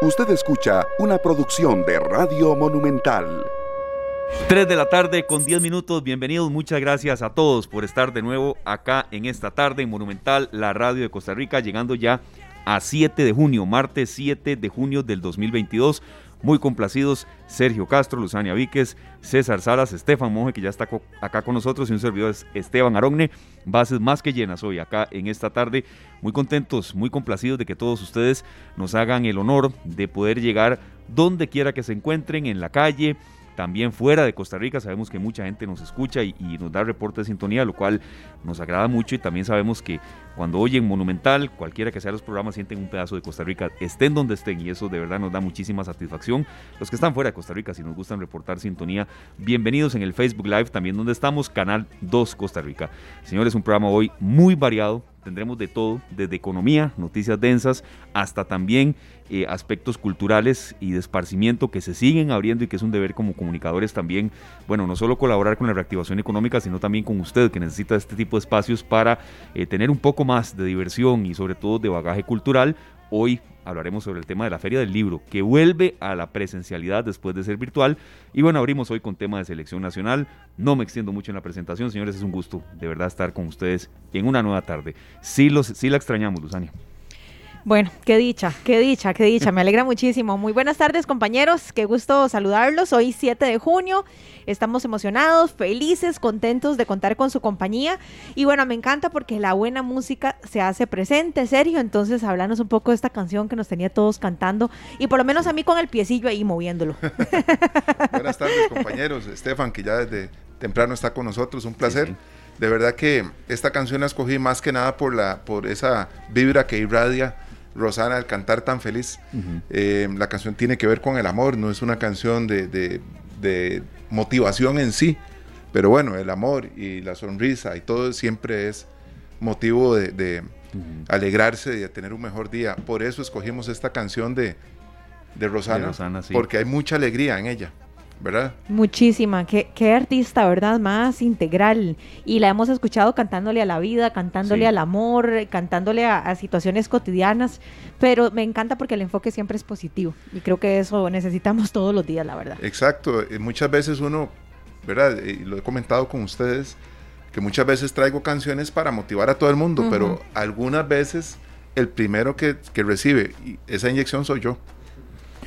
Usted escucha una producción de Radio Monumental. 3 de la tarde con 10 minutos. Bienvenidos, muchas gracias a todos por estar de nuevo acá en esta tarde en Monumental, la radio de Costa Rica, llegando ya a 7 de junio, martes 7 de junio del 2022. Muy complacidos Sergio Castro, Luzania Víquez, César Salas, Estefan Monge, que ya está acá con nosotros, y un servidor Esteban Arogne. Bases más que llenas hoy acá en esta tarde. Muy contentos, muy complacidos de que todos ustedes nos hagan el honor de poder llegar donde quiera que se encuentren, en la calle, también fuera de Costa Rica. Sabemos que mucha gente nos escucha y, nos da reporte de sintonía, lo cual nos agrada mucho y también sabemos que cuando oyen Monumental, cualquiera que sea los programas, sienten un pedazo de Costa Rica, estén donde estén y eso de verdad nos da muchísima satisfacción. Los que están fuera de Costa Rica, si nos gustan reportar sintonía, bienvenidos en el Facebook Live también donde estamos, Canal 2 Costa Rica. Señores, un programa hoy muy variado, tendremos de todo, desde economía, noticias densas, hasta también eh, aspectos culturales y de esparcimiento que se siguen abriendo y que es un deber como comunicadores también, bueno, no solo colaborar con la reactivación económica, sino también con usted que necesita este tipo de espacios para eh, tener un poco más de diversión y sobre todo de bagaje cultural. Hoy hablaremos sobre el tema de la Feria del Libro, que vuelve a la presencialidad después de ser virtual. Y bueno, abrimos hoy con tema de selección nacional. No me extiendo mucho en la presentación, señores, es un gusto de verdad estar con ustedes en una nueva tarde. Sí, los, sí la extrañamos, Luzania. Bueno, qué dicha, qué dicha, qué dicha. Me alegra muchísimo. Muy buenas tardes, compañeros. Qué gusto saludarlos. Hoy 7 de junio. Estamos emocionados, felices, contentos de contar con su compañía. Y bueno, me encanta porque la buena música se hace presente, Sergio. Entonces, hablanos un poco de esta canción que nos tenía todos cantando. Y por lo menos a mí con el piecillo ahí moviéndolo. buenas tardes, compañeros. Estefan, que ya desde temprano está con nosotros. Un placer. De verdad que esta canción la escogí más que nada por, la, por esa vibra que irradia Rosana al cantar tan feliz. Eh, la canción tiene que ver con el amor, no es una canción de, motivación en sí, pero bueno, el amor y la sonrisa y todo siempre es motivo de, alegrarse y de tener un mejor día. Por eso escogimos esta canción de, Rosana, porque hay mucha alegría en ella. ¿Verdad? Muchísima, qué, qué, artista, ¿verdad? Más integral. Y la hemos escuchado cantándole a la vida, cantándole al amor, cantándole a, situaciones cotidianas, pero me encanta porque el enfoque siempre es positivo y creo que eso necesitamos todos los días, la verdad. Exacto, eh, muchas veces uno, ¿verdad? Y lo he comentado con ustedes, que muchas veces traigo canciones para motivar a todo el mundo, pero algunas veces el primero que, que recibe esa inyección soy yo.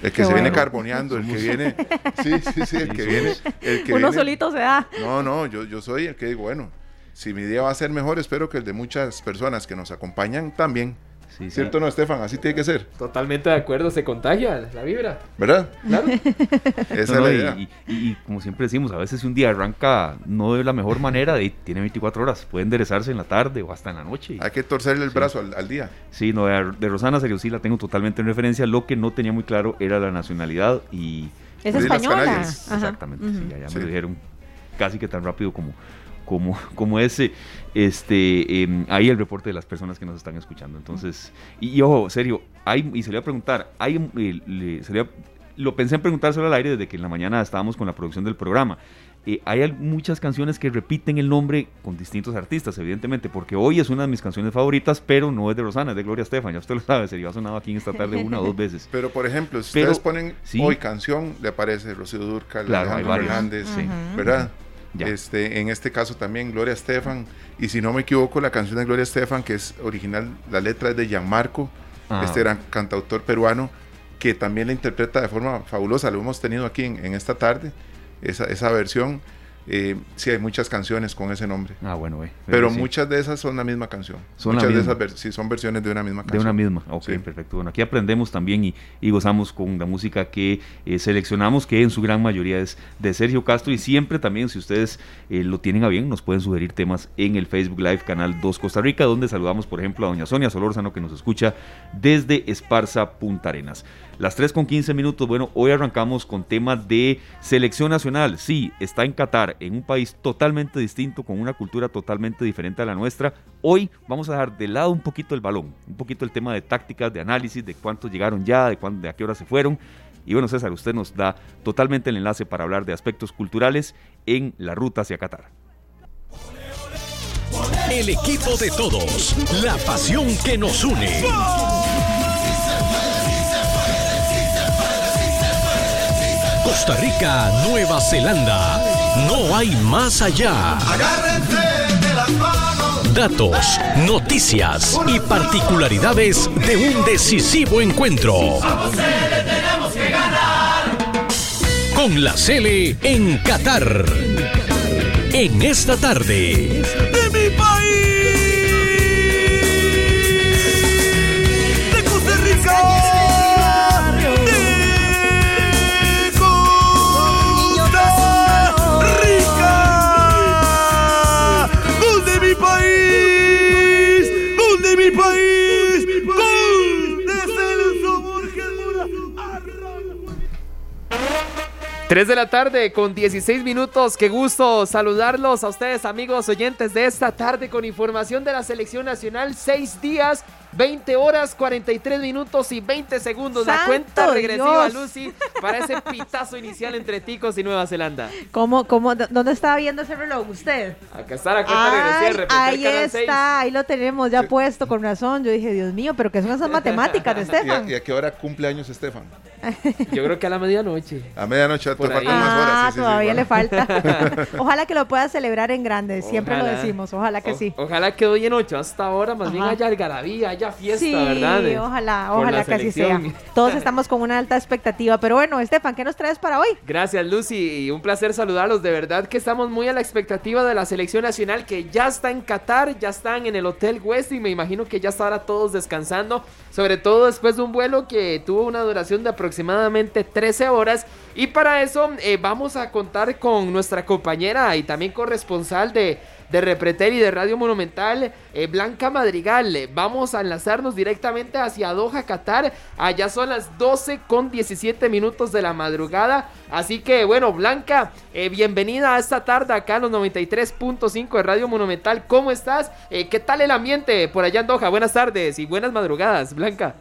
El que se viene carboneando, el que viene. Sí, sí, sí, el que viene. El que Uno solito se da. No, no, yo, yo soy el que digo, bueno, si mi día va a ser mejor, espero que el de muchas personas que nos acompañan también. ¿Cierto no, Estefan? Así tiene que ser. Totalmente de acuerdo, se contagia la vibra. ¿Verdad? Claro. Esa es la idea. Y, como siempre decimos, a veces un día arranca no de la mejor manera, y tiene 24 horas, puede enderezarse en la tarde o hasta en la noche. Hay que torcerle el brazo al, día. Sí, no, de, Rosana Serio sí la tengo totalmente en referencia. Lo que no tenía muy claro era la nacionalidad y... Es española. Exactamente, sí, ya, me lo dijeron casi que tan rápido como como, como ese, este, em, ahí el reporte de las personas que nos están escuchando. Entonces, y, ojo, serio, hay, y se le voy a preguntar, hay, eh, lo pensé en preguntárselo al aire desde que en la mañana estábamos con la producción del programa. Eh, hay muchas canciones que repiten el nombre con distintos artistas, evidentemente, porque hoy es una de mis canciones favoritas, pero no es de Rosana, es de Gloria Estefan, ya usted lo sabe, sería sonado aquí en esta tarde una o dos veces. Pero, por ejemplo, si ustedes ponen hoy canción, le aparece Rocío Durcal, claro, Alejandro Hernández, ¿verdad? Este, en este caso también Gloria Estefan. Y si no me equivoco, la canción de Gloria Estefan, que es original, la letra es de Gianmarco, ah. este gran cantautor peruano, que también la interpreta de forma fabulosa. Lo hemos tenido aquí en, en esta tarde, esa, esa versión. Eh, sí hay muchas canciones con ese nombre. Ah, bueno, eh. Pero muchas de esas son la misma canción. Son muchas de esas sí, son versiones de una misma canción. De una misma, ok, perfecto. Bueno, aquí aprendemos también y, gozamos con la música que eh, seleccionamos, que en su gran mayoría es de Sergio Castro. Y siempre también, si ustedes eh, lo tienen a bien, nos pueden sugerir temas en el Facebook Live Canal 2 Costa Rica, donde saludamos, por ejemplo, a doña Sonia Solórzano, que nos escucha desde Esparza, Punta Arenas. Las 3 con 15 minutos, bueno, hoy arrancamos con temas de selección nacional. Sí, está en Qatar, en un país totalmente distinto, con una cultura totalmente diferente a la nuestra. Hoy vamos a dejar de lado un poquito el balón, un poquito el tema de tácticas, de análisis, de cuántos llegaron ya, de, de a qué hora se fueron. Y bueno, César, usted nos da totalmente el enlace para hablar de aspectos culturales en la ruta hacia Qatar. El equipo de todos, la pasión que nos une. Costa Rica, Nueva Zelanda. No hay más allá. Datos, noticias y particularidades de un decisivo encuentro. Con la Cele en Qatar. En esta tarde. 3 de la tarde con 16 minutos. Qué gusto saludarlos a ustedes, amigos oyentes de esta tarde con información de la selección nacional. Seis días, 20 horas, 43 minutos y 20 segundos. la ¡Santo cuenta regresiva, Dios! Lucy, para ese pitazo inicial entre Ticos y Nueva Zelanda. ¿Cómo, cómo, ¿Dónde estaba viendo ese reloj usted? Acá está la cuenta regresiva. Ay, ahí canal está, seis. ahí lo tenemos ya puesto con razón. Yo dije, Dios mío, pero ¿qué son esas matemáticas de ¿Y a, Estefan? y a qué hora cumple años Estefan? Yo creo que a la medianoche. A medianoche, te Por faltan ahí. más horas. Ah, sí, sí, sí, todavía bueno. le falta. Ojalá que lo pueda celebrar en grande, siempre lo decimos, ojalá que O- sí. Ojalá que hoy en ocho hasta ahora más bien haya algarabía, haya fiesta, Sí, ¿verdad? De- ojalá, ojalá que así sea. Todos estamos con una alta expectativa. Pero bueno, Estefan, ¿qué nos traes para hoy? Gracias Lucy y un placer saludarlos. De verdad que estamos muy a la expectativa de la selección nacional que ya está en Qatar, ya están en el Hotel West y me imagino que ya está ahora todos descansando. Sobre todo después de un vuelo que tuvo una duración de aproximadamente 13 horas. Y para eso eh, vamos a contar con nuestra compañera y también corresponsal de, de Repretel y de Radio Monumental, eh, Blanca Madrigal. Vamos a enlazarnos directamente hacia Doha, Qatar. Allá son las 12 con 17 minutos de la madrugada. Así que bueno, Blanca, eh, bienvenida a esta tarde acá en los 93.5 de Radio Monumental. ¿Cómo estás? Eh, ¿Qué tal el ambiente por allá en Doha? Buenas tardes y buenas madrugadas, Blanca.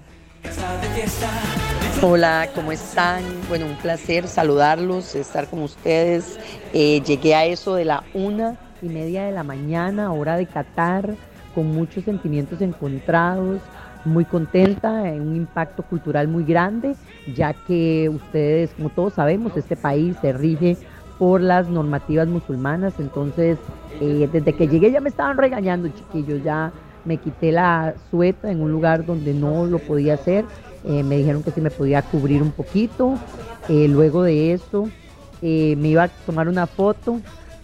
Hola, ¿cómo están? Bueno, un placer saludarlos, estar con ustedes. Llegué a eso de la una y media de la mañana, hora de Qatar, con muchos sentimientos encontrados, muy contenta, eh, un impacto cultural muy grande, ya que ustedes, como todos sabemos, este país se rige por las normativas musulmanas, entonces eh, desde que llegué ya me estaban regañando, chiquillos, ya me quité la sueta en un lugar donde no lo podía hacer, eh, me dijeron que sí me podía cubrir un poquito, luego de eso me iba a tomar una foto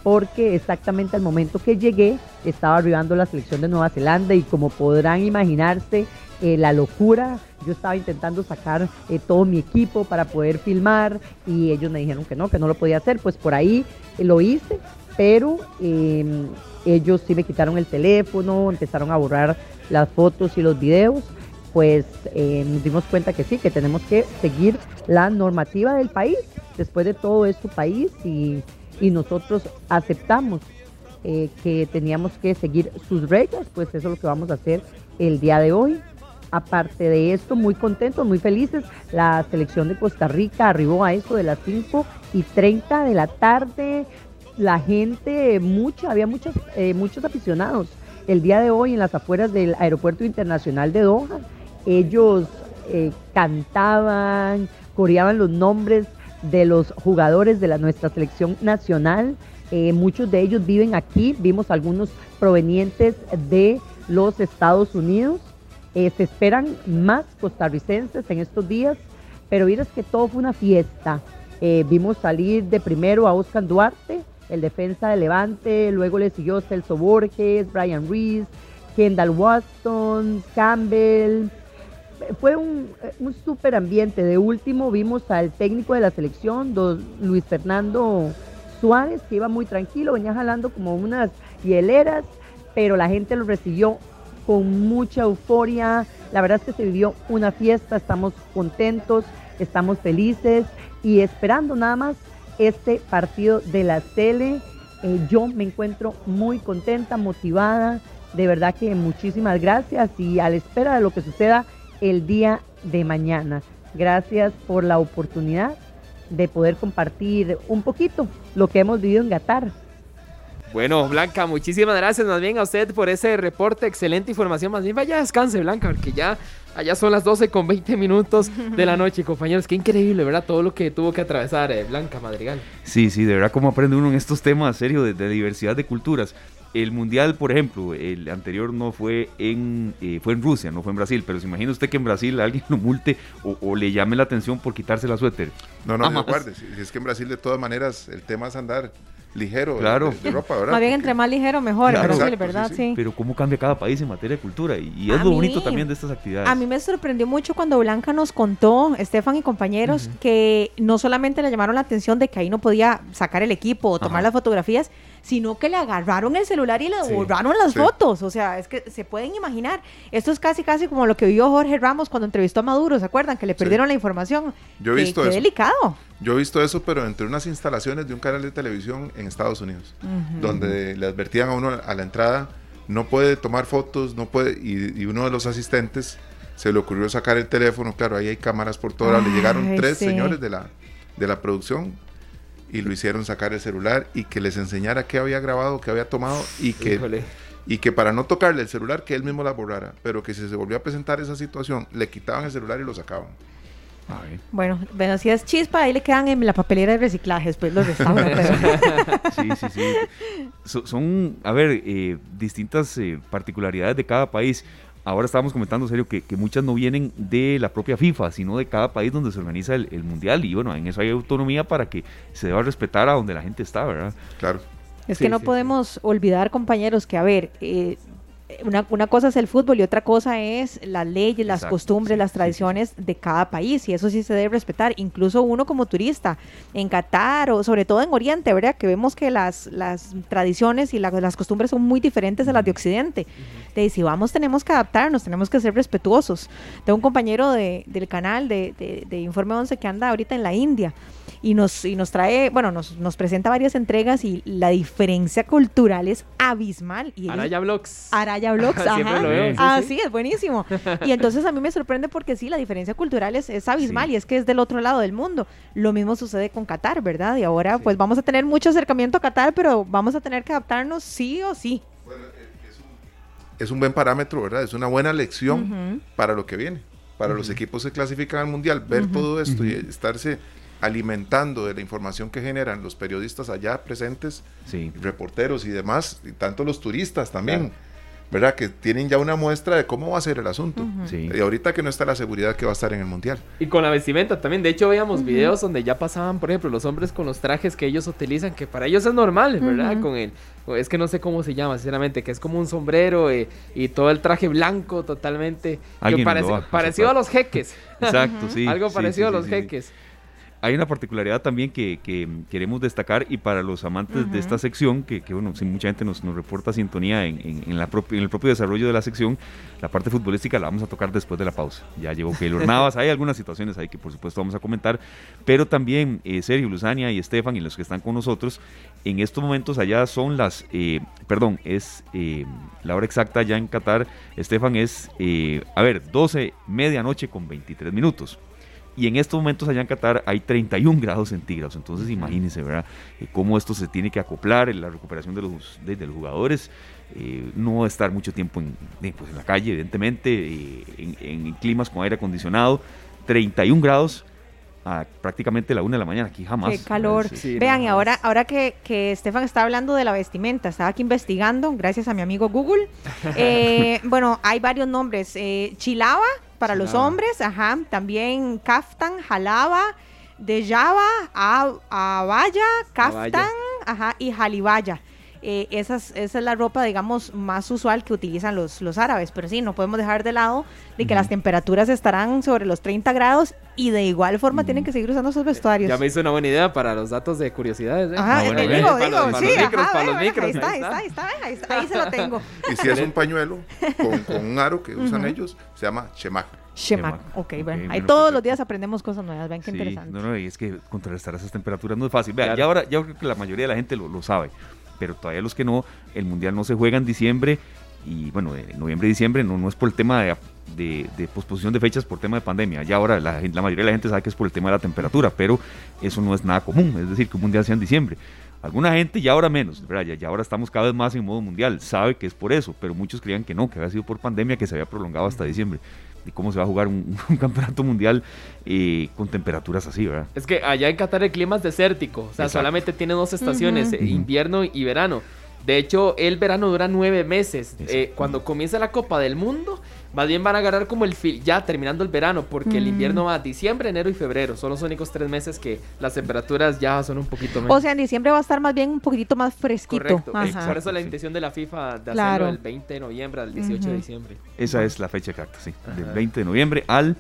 porque exactamente al momento que llegué estaba arribando la selección de Nueva Zelanda y como podrán imaginarse eh, la locura, yo estaba intentando sacar eh, todo mi equipo para poder filmar y ellos me dijeron que no, que no lo podía hacer, pues por ahí eh, lo hice, pero eh, ellos sí me quitaron el teléfono, empezaron a borrar las fotos y los videos pues eh, nos dimos cuenta que sí, que tenemos que seguir la normativa del país. Después de todo es su país y, y nosotros aceptamos eh, que teníamos que seguir sus reglas, pues eso es lo que vamos a hacer el día de hoy. Aparte de esto, muy contentos, muy felices. La selección de Costa Rica arribó a eso de las 5 y 30 de la tarde. La gente, mucha, había muchos, eh, muchos aficionados el día de hoy en las afueras del Aeropuerto Internacional de Doha. Ellos eh, cantaban, coreaban los nombres de los jugadores de la, nuestra selección nacional. Eh, muchos de ellos viven aquí, vimos algunos provenientes de los Estados Unidos. Eh, se esperan más costarricenses en estos días, pero vieras que todo fue una fiesta. Eh, vimos salir de primero a Oscar Duarte, el defensa de Levante, luego le siguió Celso Borges, Brian Reese, Kendall Watson, Campbell. Fue un, un súper ambiente. De último vimos al técnico de la selección, don Luis Fernando Suárez, que iba muy tranquilo, venía jalando como unas hieleras, pero la gente lo recibió con mucha euforia. La verdad es que se vivió una fiesta, estamos contentos, estamos felices y esperando nada más este partido de la tele. Eh, yo me encuentro muy contenta, motivada, de verdad que muchísimas gracias y a la espera de lo que suceda el día de mañana. Gracias por la oportunidad de poder compartir un poquito lo que hemos vivido en Qatar. Bueno, Blanca, muchísimas gracias más bien a usted por ese reporte, excelente información. Más bien vaya descanse, Blanca, porque ya allá son las 12 con 20 minutos de la noche, compañeros. Qué increíble, ¿verdad? Todo lo que tuvo que atravesar eh, Blanca Madrigal. Sí, sí, de verdad, cómo aprende uno en estos temas, serio, de, de diversidad de culturas. El mundial, por ejemplo, el anterior no fue en eh, fue en Rusia, no fue en Brasil, pero se imagina usted que en Brasil alguien lo multe o, o le llame la atención por quitarse la suéter. No, no, Jamás. guarde. Si si es que en Brasil, de todas maneras, el tema es andar ligero Claro. de, de ropa, ¿verdad? Más bien entre más ligero mejor, Claro. en Brasil, Exacto, ¿verdad? sí, Sí. sí. Pero cómo cambia cada país en materia de cultura y, y es A lo mí- bonito también de estas actividades. A mí me sorprendió mucho cuando Blanca nos contó, Estefan y compañeros, que no solamente le llamaron la atención de que ahí no podía sacar el equipo o tomar Ajá. las fotografías, sino que le agarraron el celular y le Sí, borraron las sí. fotos. O sea, es que se pueden imaginar. Esto es casi, casi como lo que vio Jorge Ramos cuando entrevistó a Maduro, ¿se acuerdan? Que le perdieron la información. Yo he visto qué eso. delicado. Yo he visto eso, pero entre unas instalaciones de un canal de televisión en Estados Unidos, donde le advertían a uno a la entrada, no puede tomar fotos, no puede, y, y uno de los asistentes se le ocurrió sacar el teléfono, claro, ahí hay cámaras por todas, le llegaron tres señores de la, de la producción y lo hicieron sacar el celular y que les enseñara qué había grabado, qué había tomado y que, Híjole. y que para no tocarle el celular, que él mismo la borrara, pero que si se volvió a presentar esa situación, le quitaban el celular y lo sacaban. Ay, Bueno, bueno, si es chispa, ahí le quedan en la papelera de reciclaje, después los restauran. sí, sí, sí. So- son, a ver, eh, distintas eh, particularidades de cada país. Ahora estábamos comentando, serio, que, que muchas no vienen de la propia FIFA, sino de cada país donde se organiza el, el mundial. Y bueno, en eso hay autonomía para que se deba respetar a donde la gente está, ¿verdad? Claro. Es Sí, que no sí, podemos olvidar, compañeros, que a ver, eh, una, una cosa es el fútbol y otra cosa es las leyes, las costumbres, sí, las sí, tradiciones de cada país y eso sí se debe respetar. Incluso uno como turista en Qatar o sobre todo en Oriente, ¿verdad? Que vemos que las, las tradiciones y la- las costumbres son muy diferentes a las de Occidente. De si vamos tenemos que adaptarnos, tenemos que ser respetuosos. Tengo un compañero de- del canal de, de- de Informe 11 que anda ahorita en la India y nos, y nos trae, bueno, nos, nos presenta varias entregas y la diferencia cultural es abismal. Y Araya. Araya Vlogs, Siempre ajá. lo veo, sí, ah, sí. sí, es buenísimo. Y entonces a mí me sorprende porque sí, la diferencia cultural es, es abismal Sí. y es que es del otro lado del mundo. Lo mismo sucede con Qatar, ¿verdad? Y ahora pues vamos a tener mucho acercamiento a Qatar, pero vamos a tener que adaptarnos sí o sí. es un buen parámetro, ¿verdad? Es una buena lección para lo que viene. Para los equipos que clasifican al mundial, ver todo esto y estarse alimentando de la información que generan los periodistas allá presentes, Sí. reporteros y demás, y tanto los turistas también, ¿verdad? Que tienen ya una muestra de cómo va a ser el asunto. Sí. Y ahorita que no está la seguridad que va a estar en el mundial. Y con la vestimenta también. De hecho, veíamos videos donde ya pasaban, por ejemplo, los hombres con los trajes que ellos utilizan, que para ellos es normal, ¿verdad? Con el. Es que no sé cómo se llama, sinceramente, que es como un sombrero eh, y todo el traje blanco totalmente. Que Alguien parece- lo va a parecido a los jeques. Exacto, sí. Algo parecido sí, a los sí, sí. jeques. Hay una particularidad también que, que queremos destacar y para los amantes de esta sección, que, que, bueno, sí, mucha gente nos, nos reporta sintonía en, en- en la en el propio desarrollo de la sección, la parte futbolística la vamos a tocar después de la pausa. Ya llegó Keylor Navas, hay algunas situaciones ahí que por supuesto vamos a comentar, pero también eh, Sergio, Luzania y Estefan y los que están con nosotros, en estos momentos allá son las, eh, perdón, es eh, la hora exacta ya en Qatar, Estefan es, eh, a ver, 12, medianoche con 23 minutos. Y en estos momentos allá en Qatar hay 31 grados centígrados. Entonces imagínense, ¿verdad? Eh, cómo esto se tiene que acoplar en la recuperación de los, de, de los jugadores. eh, no estar mucho tiempo en, de, pues, en la calle, evidentemente, eh, en, en climas con aire acondicionado. 31 grados a prácticamente la una de la mañana. Aquí jamás. Qué calor. Sí. Vean, y ahora, ahora que, que Estefan está hablando de la vestimenta, estaba aquí investigando, gracias a mi amigo Google. Eh, bueno, hay varios nombres. Eh, Chilaba para los hombres, ajá. También Kaftan, Jalaba, de Java, Abaya, Kaftan, ajá, y Jalibaya. Eh, esas- esa es la ropa, digamos, más usual que utilizan los, los árabes. Pero sí, no podemos dejar de lado de que las temperaturas estarán sobre los 30 grados y de igual forma tienen que seguir usando esos vestuarios. Ya me hizo una buena idea para los datos de curiosidades. ¿eh? Ajá, Ah, bueno, eh, digo, Para digo, los- para sí, los micros, ajá, para los micros, Ahí está, ahí está, ahí está, ahí está, ahí se lo tengo. Y si es un pañuelo con, con un aro que usan ellos, se llama chemak. Shemak. Shemak. Ok, Ok, bueno, ahí bueno, todos perfecto. los días aprendemos cosas nuevas, vean qué Sí, interesante. No, no, y es que contrarrestar esas temperaturas no es fácil. Vean, Claro. ya ahora ya creo que la mayoría de la gente lo, lo sabe, pero todavía los que no, el mundial no se juega en diciembre y bueno, de noviembre diciembre no, no es por el tema de, de, posposición de fechas por tema de pandemia. Ya ahora la, la mayoría de la gente sabe que es por el tema de la temperatura, pero eso no es nada común, es decir, que un mundial sea en diciembre. Alguna gente ya ahora menos. Ya, ya ahora estamos cada vez más en modo mundial, sabe que es por eso, pero muchos creían que no, que había sido por pandemia, que se había prolongado hasta diciembre. ¿Y cómo se va a jugar un, un campeonato mundial eh, con temperaturas así, verdad? Es que allá en Qatar el clima es desértico, o sea, Exacto. solamente tiene dos estaciones, eh, invierno y verano. De hecho, el verano dura nueve meses. Eh, cuando comienza la Copa del Mundo, más bien van a agarrar como el fil ya terminando el verano, porque el Mm. invierno va a diciembre, enero y febrero. Son los únicos tres meses que las temperaturas ya son un poquito menos. O sea, en diciembre va a estar más bien un poquitito más fresquito. Correcto. Ajá. Por eso la intención de la FIFA de Claro. hacerlo el 20 de noviembre al 18 de diciembre. Esa es la fecha exacta, sí. Del Ajá. 20 de noviembre al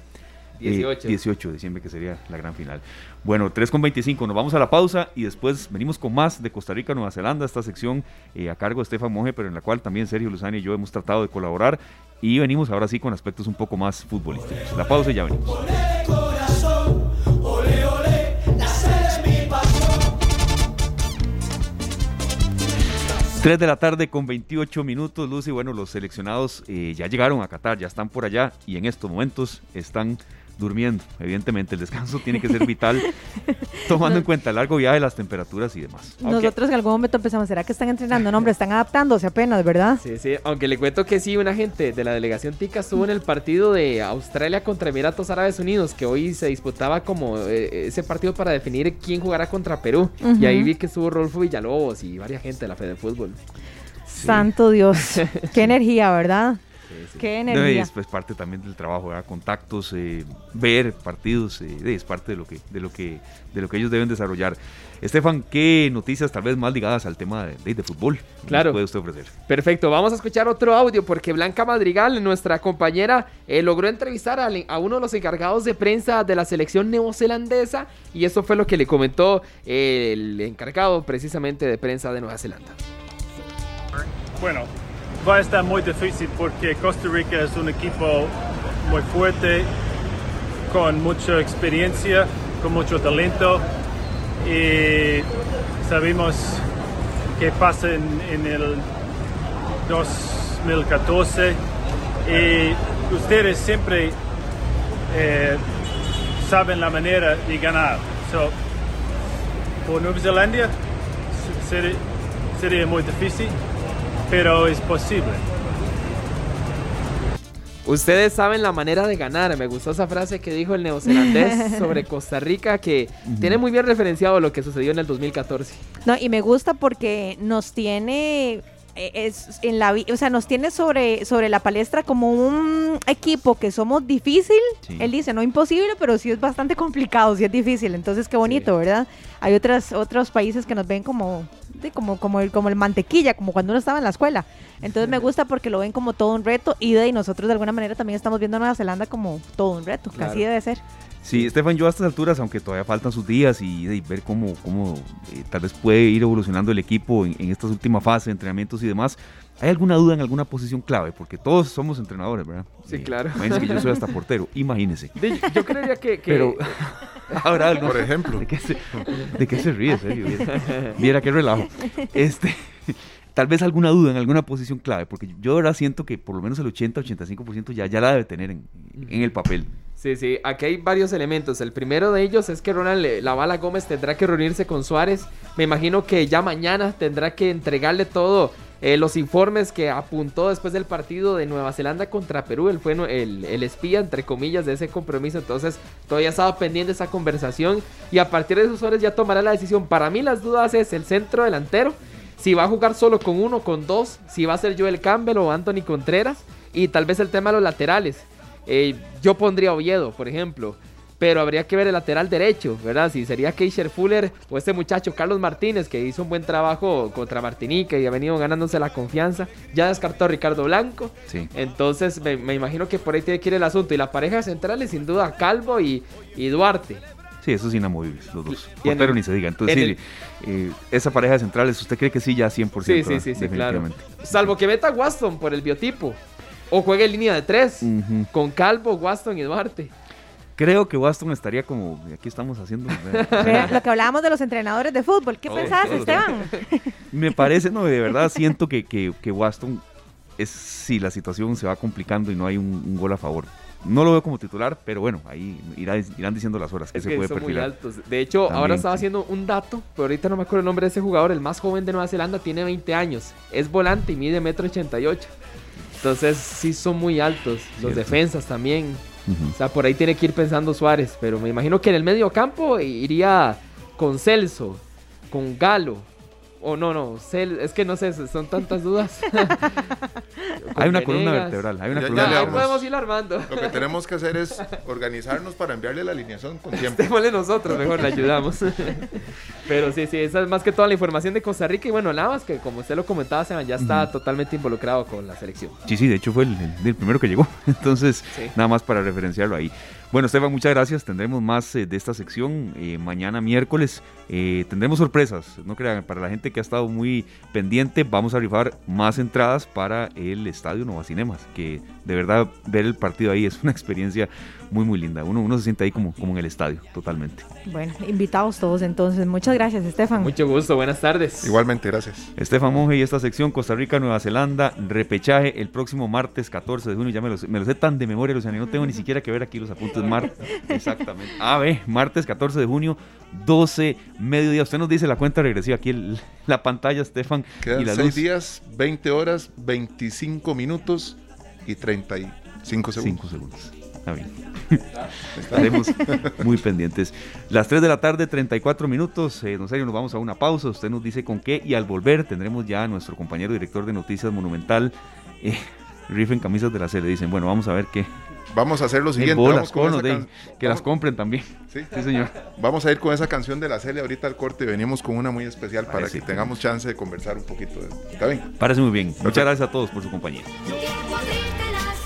eh, 18. 18 de diciembre, que sería la gran final. Bueno, 3 con 25, nos vamos a la pausa y después venimos con más de Costa Rica, Nueva Zelanda, esta sección eh, a cargo de Estefan Monge, pero en la cual también Sergio Luzani y yo hemos tratado de colaborar y venimos ahora sí con aspectos un poco más futbolísticos. La pausa y ya venimos. Tres de la tarde con 28 minutos, Lucy. Bueno, los seleccionados eh, ya llegaron a Qatar, ya están por allá y en estos momentos están durmiendo. Evidentemente, el descanso tiene que ser vital, tomando en cuenta el largo viaje, las temperaturas y demás. Nosotros en algún momento pensamos, ¿será que están entrenando? No, hombre, están adaptándose apenas, ¿verdad? Sí, sí, aunque le cuento que sí, una gente de la delegación TICA estuvo en el partido de Australia contra Emiratos Árabes Unidos, que hoy se disputaba como eh, ese partido para definir quién jugará contra Perú. Y ahí vi que estuvo Rolfo Villalobos y varias gente de la Fede Fútbol. Santo Dios. Qué energía, ¿verdad? Qué No, y energía. es pues, parte también del trabajo, ¿verdad? contactos, eh, ver partidos, eh, es parte de lo que de lo que de lo que ellos deben desarrollar. Estefan, ¿qué noticias tal vez más ligadas al tema de, de- de fútbol Claro. puede usted ofrecer? Perfecto, vamos a escuchar otro audio porque Blanca Madrigal, nuestra compañera, eh, logró entrevistar al- a, uno de los encargados de prensa de la selección neozelandesa y eso fue lo que le comentó eh, el encargado precisamente de prensa de Nueva Zelanda. Bueno, va a estar muy difícil porque Costa Rica es un equipo muy fuerte, con mucha experiencia, con mucho talento y sabemos qué pasa en, en el 2014 y ustedes siempre eh, saben la manera de ganar. So, por Nueva Zelanda sería, sería muy difícil, pero es posible. Ustedes saben la manera de ganar. Me gustó esa frase que dijo el neozelandés sobre Costa Rica, que tiene muy bien referenciado lo que sucedió en el 2014. No, y me gusta porque nos tiene eh, es en la o sea, nos tiene sobre sobre la palestra como un equipo que somos difícil. Sí. Él dice, no imposible, pero sí es bastante complicado, sí es difícil. Entonces, qué bonito, ¿verdad? Hay otras otros países que nos ven como como como el como el mantequilla, como cuando uno estaba en la escuela. Entonces, me gusta porque lo ven como todo un reto y de y nosotros de alguna manera también estamos viendo a Nueva Zelanda como todo un reto, que Claro. así debe ser. Sí, Estefan, yo a estas alturas, aunque todavía faltan sus días y, y ver cómo, cómo eh, tal vez puede ir evolucionando el equipo en, en estas últimas fases entrenamientos y demás, ¿hay alguna duda en alguna posición clave? Porque todos somos entrenadores, ¿verdad? Sí, claro. Imagínense que yo soy hasta portero, imagínense. De- yo creería que... que- Pero, ahora, no, Por ejemplo. ¿de qué se, de qué se ríe, serio? Viera, viera qué relajo. Este, tal vez alguna duda en alguna posición clave, porque yo verdad siento que por lo menos el 80-85% ya, ya la debe tener en, en el papel. Sí, sí, aquí hay varios elementos. El primero de ellos es que Ronald eh, Lavala Gómez tendrá que reunirse con Suárez. Me imagino que ya mañana tendrá que entregarle todo eh, los informes que apuntó después del partido de Nueva Zelanda contra Perú. Él fue el, el espía, entre comillas, de ese compromiso. Entonces, todavía estaba pendiente esa conversación. Y a partir de esos Suárez ya tomará la decisión. Para mí, las dudas es el centro delantero. Si va a jugar solo con uno, con dos. Si va a ser Joel Campbell o Anthony Contreras. Y tal vez el tema de los laterales. Eh, yo pondría Oviedo, por ejemplo. Pero habría que ver el lateral derecho, ¿verdad? Si sería Keisher Fuller o este muchacho Carlos Martínez, que hizo un buen trabajo contra Martinica y ha venido ganándose la confianza. Ya descartó a Ricardo Blanco. Sí. Entonces me, me imagino que por ahí tiene que ir el asunto. Y la pareja central es sin duda Calvo y, y Duarte. Sí, esos inamovibles, los dos. Portero ni se diga. Entonces, en sí, eh, esa pareja de centrales, ¿usted cree que sí, ya 100%? Sí, sí, sí, sí, claro. Salvo que meta a Waston por el biotipo. O juegue en línea de tres. Con Calvo, Waston y Duarte. Creo que Waston estaría como, aquí estamos haciendo... Lo que hablábamos de los entrenadores de fútbol, ¿qué Oh, pensás, todos, Esteban? Me parece, no, de verdad siento que, que, que Waston es si la situación se va complicando y no hay un, un gol a favor. no lo veo como titular, pero bueno, ahí irá- irán diciendo las horas que Es se que puede son muy perfilar. altos. De hecho, También, ahora estaba sí. haciendo un dato, pero ahorita no me acuerdo el nombre de ese jugador. El más joven de Nueva Zelanda tiene 20 años. Es volante y mide metro 88. Entonces, sí son muy altos. Los Cierto. defensas también. O sea, por ahí tiene que ir pensando Suárez. Pero me imagino que en el medio campo iría con Celso, con Galo. O no, no, Cel- es que no sé, son tantas dudas. Hay una columna vertebral, hay una Ya- columna ya le Ya, ahí vertebral. podemos ir armando. Lo que tenemos que hacer es organizarnos para enviarle la alineación con tiempo. Démosle nosotros, mejor le ayudamos. Pero sí, sí, esa es más que toda la información de Costa Rica. Y bueno, nada más que como usted lo comentaba, Seban, ya está totalmente involucrado con la selección. Sí, sí, de hecho fue el, el- el primero que llegó. Entonces, Sí. nada más para referenciarlo ahí. Bueno, Esteban, muchas gracias. Tendremos más eh, de esta sección eh, mañana miércoles. Eh, tendremos sorpresas, no crean, para la gente que ha estado muy pendiente, vamos a rifar más entradas para el Estadio Nova Cinemas, que de verdad ver el partido ahí es una experiencia muy, muy linda. Uno, uno se siente ahí como, como en el estadio, totalmente. Bueno, invitados todos entonces. Muchas gracias, Estefan. Mucho gusto, buenas tardes. Igualmente, gracias. Estefan Monge y esta sección Costa Rica, Nueva Zelanda, repechaje el próximo martes 14 de junio. Ya me lo, sé- me lo sé tan de memoria, Luciana, y no tengo ni siquiera que ver aquí los apuntes. Mar Exactamente. A ver, martes 14 de junio, 12, mediodía. Usted nos dice la cuenta regresiva aquí, el- la pantalla, Estefan. Quedan y la 6 luz. días, 20 horas, 25 minutos y 35 segundos. 5 segundos. Está bien. Estaremos muy pendientes. Las 3 de la tarde, 34 minutos. Eh, don Sergio, nos vamos a una pausa. Usted nos dice con qué. Y al volver tendremos ya a nuestro compañero director de Noticias Monumental. Eh, rifen camisas de la serie. Dicen, bueno, vamos a ver qué. Vamos a hacer lo siguiente. bolas, vamos con conos, esa de- can- que las compren también. Sí. Sí, señor. Vamos a ir con esa canción de la Celia ahorita al corte. Venimos con una muy especial para Parece que que- tengamos chance de conversar un poquito. de- ¿Está bien? Parece muy bien. Muchas gracias a todos por su compañía.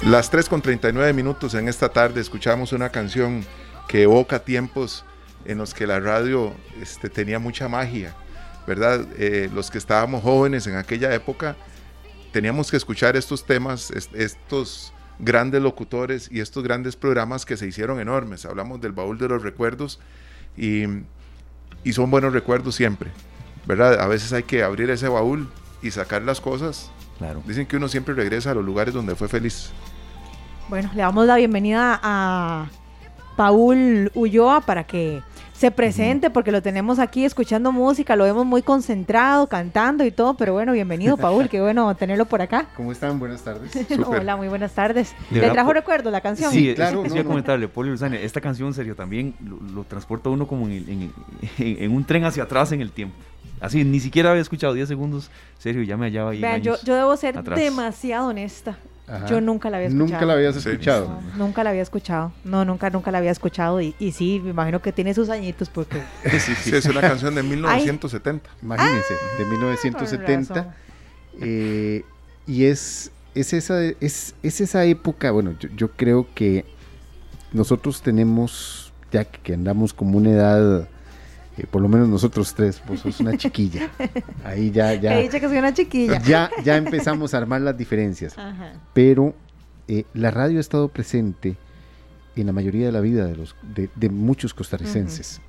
Las 3 con 39 minutos en esta tarde escuchamos una canción que evoca tiempos en los que la radio este, tenía mucha magia, ¿verdad? Eh, los que estábamos jóvenes en aquella época teníamos que escuchar estos temas, est- estos grandes locutores y estos grandes programas que se hicieron enormes. Hablamos del baúl de los recuerdos y, y son buenos recuerdos siempre, ¿verdad? A veces hay que abrir ese baúl y sacar las cosas. Claro. Dicen que uno siempre regresa a los lugares donde fue feliz. Bueno, le damos la bienvenida a Paul Ulloa para que se presente, porque lo tenemos aquí escuchando música, lo vemos muy concentrado, cantando y todo, pero bueno, bienvenido Paul, qué bueno tenerlo por acá. ¿Cómo están? Buenas tardes. Hola, muy buenas tardes. De ¿Le trajo po- recuerdo la canción? Sí, claro, eso no, quería no. comentarle, Poli Luzania, esta canción, serio, también lo, lo transporta uno como en, el- en- en- en un tren hacia atrás en el tiempo. Así, ni siquiera había escuchado 10 segundos, serio, ya me hallaba ahí. Vean, yo, yo debo ser atrás. demasiado honesta. Ajá. Yo nunca la había escuchado. Nunca la habías Sí. escuchado. No, nunca la había escuchado. No, nunca, nunca la había escuchado. Y, y sí, me imagino que tiene sus añitos porque... Sí, Sí, es una canción de 1970. Imagínense, de Con 1970. razón. eh, y es, es, esa, es, es esa época, bueno, yo, yo creo que nosotros tenemos, ya que andamos como una edad, eh, por lo menos nosotros tres, vos sos una chiquilla. Ahí ya, He ya, dicho que soy una chiquilla. ya, ya empezamos a armar las diferencias. Ajá. pero eh, la radio ha estado presente en la mayoría de la vida de, los, de, de muchos costarricenses.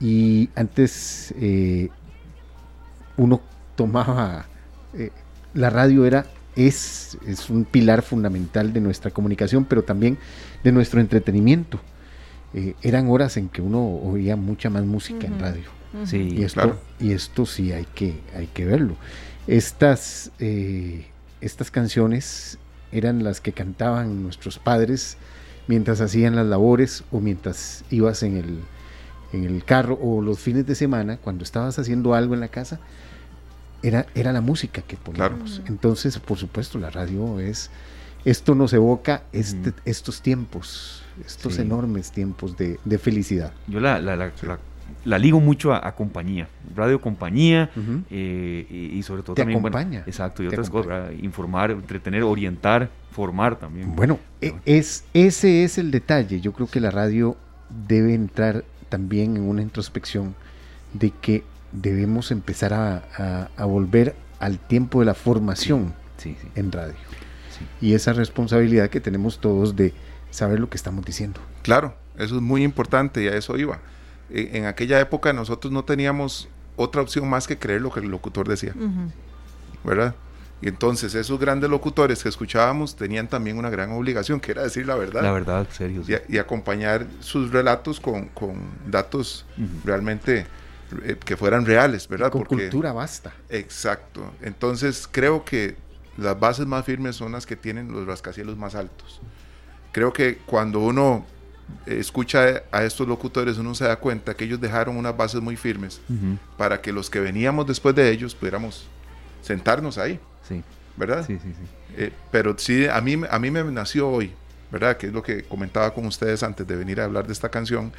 Y antes eh, uno tomaba, eh, la radio era, es, es un pilar fundamental de nuestra comunicación, pero también de nuestro entretenimiento. Eh, eran horas en que uno oía mucha más música en radio. Sí, Y esto, claro. y esto sí hay que, hay que verlo. Estas, eh, estas canciones eran las que cantaban nuestros padres mientras hacían las labores o mientras ibas en el, en el carro o los fines de semana, cuando estabas haciendo algo en la casa, era, era la música que poníamos. Entonces, por supuesto, la radio es, esto nos evoca este, estos tiempos, estos Sí. enormes tiempos de, de felicidad. Yo la, la, la, la- la ligo mucho a, a compañía, radio compañía eh, y, y sobre todo Te también, bueno, acompaña, exacto, y te otras cosas, informar, entretener, orientar, formar también. Bueno, e- es, ese es el detalle. Yo creo que la radio debe entrar también en una introspección de que debemos empezar a, a- a volver al tiempo de la formación Sí, en radio. Y esa responsabilidad que tenemos todos de saber lo que estamos diciendo. Claro, eso es muy importante y a eso iba. E- En aquella época nosotros no teníamos otra opción más que creer lo que el locutor decía. ¿verdad? Y entonces esos grandes locutores que escuchábamos tenían también una gran obligación, que era decir la verdad. La verdad, serio. sí. Y, acompañar sus relatos con, con datos realmente eh, que fueran reales, ¿verdad? Con Porque- cultura basta. Exacto. Entonces creo que las bases más firmes son las que tienen los rascacielos más altos. Creo que cuando uno eh, escucha a estos locutores, uno se da cuenta que ellos dejaron unas bases muy firmes Ujú. para que los que veníamos después de ellos pudiéramos sentarnos ahí, Sí, ¿verdad? sí, sí. sí. Eh, pero sí, a mí, a mí me nació hoy, ¿verdad? Que es lo que comentaba con ustedes antes de venir a hablar de esta canción,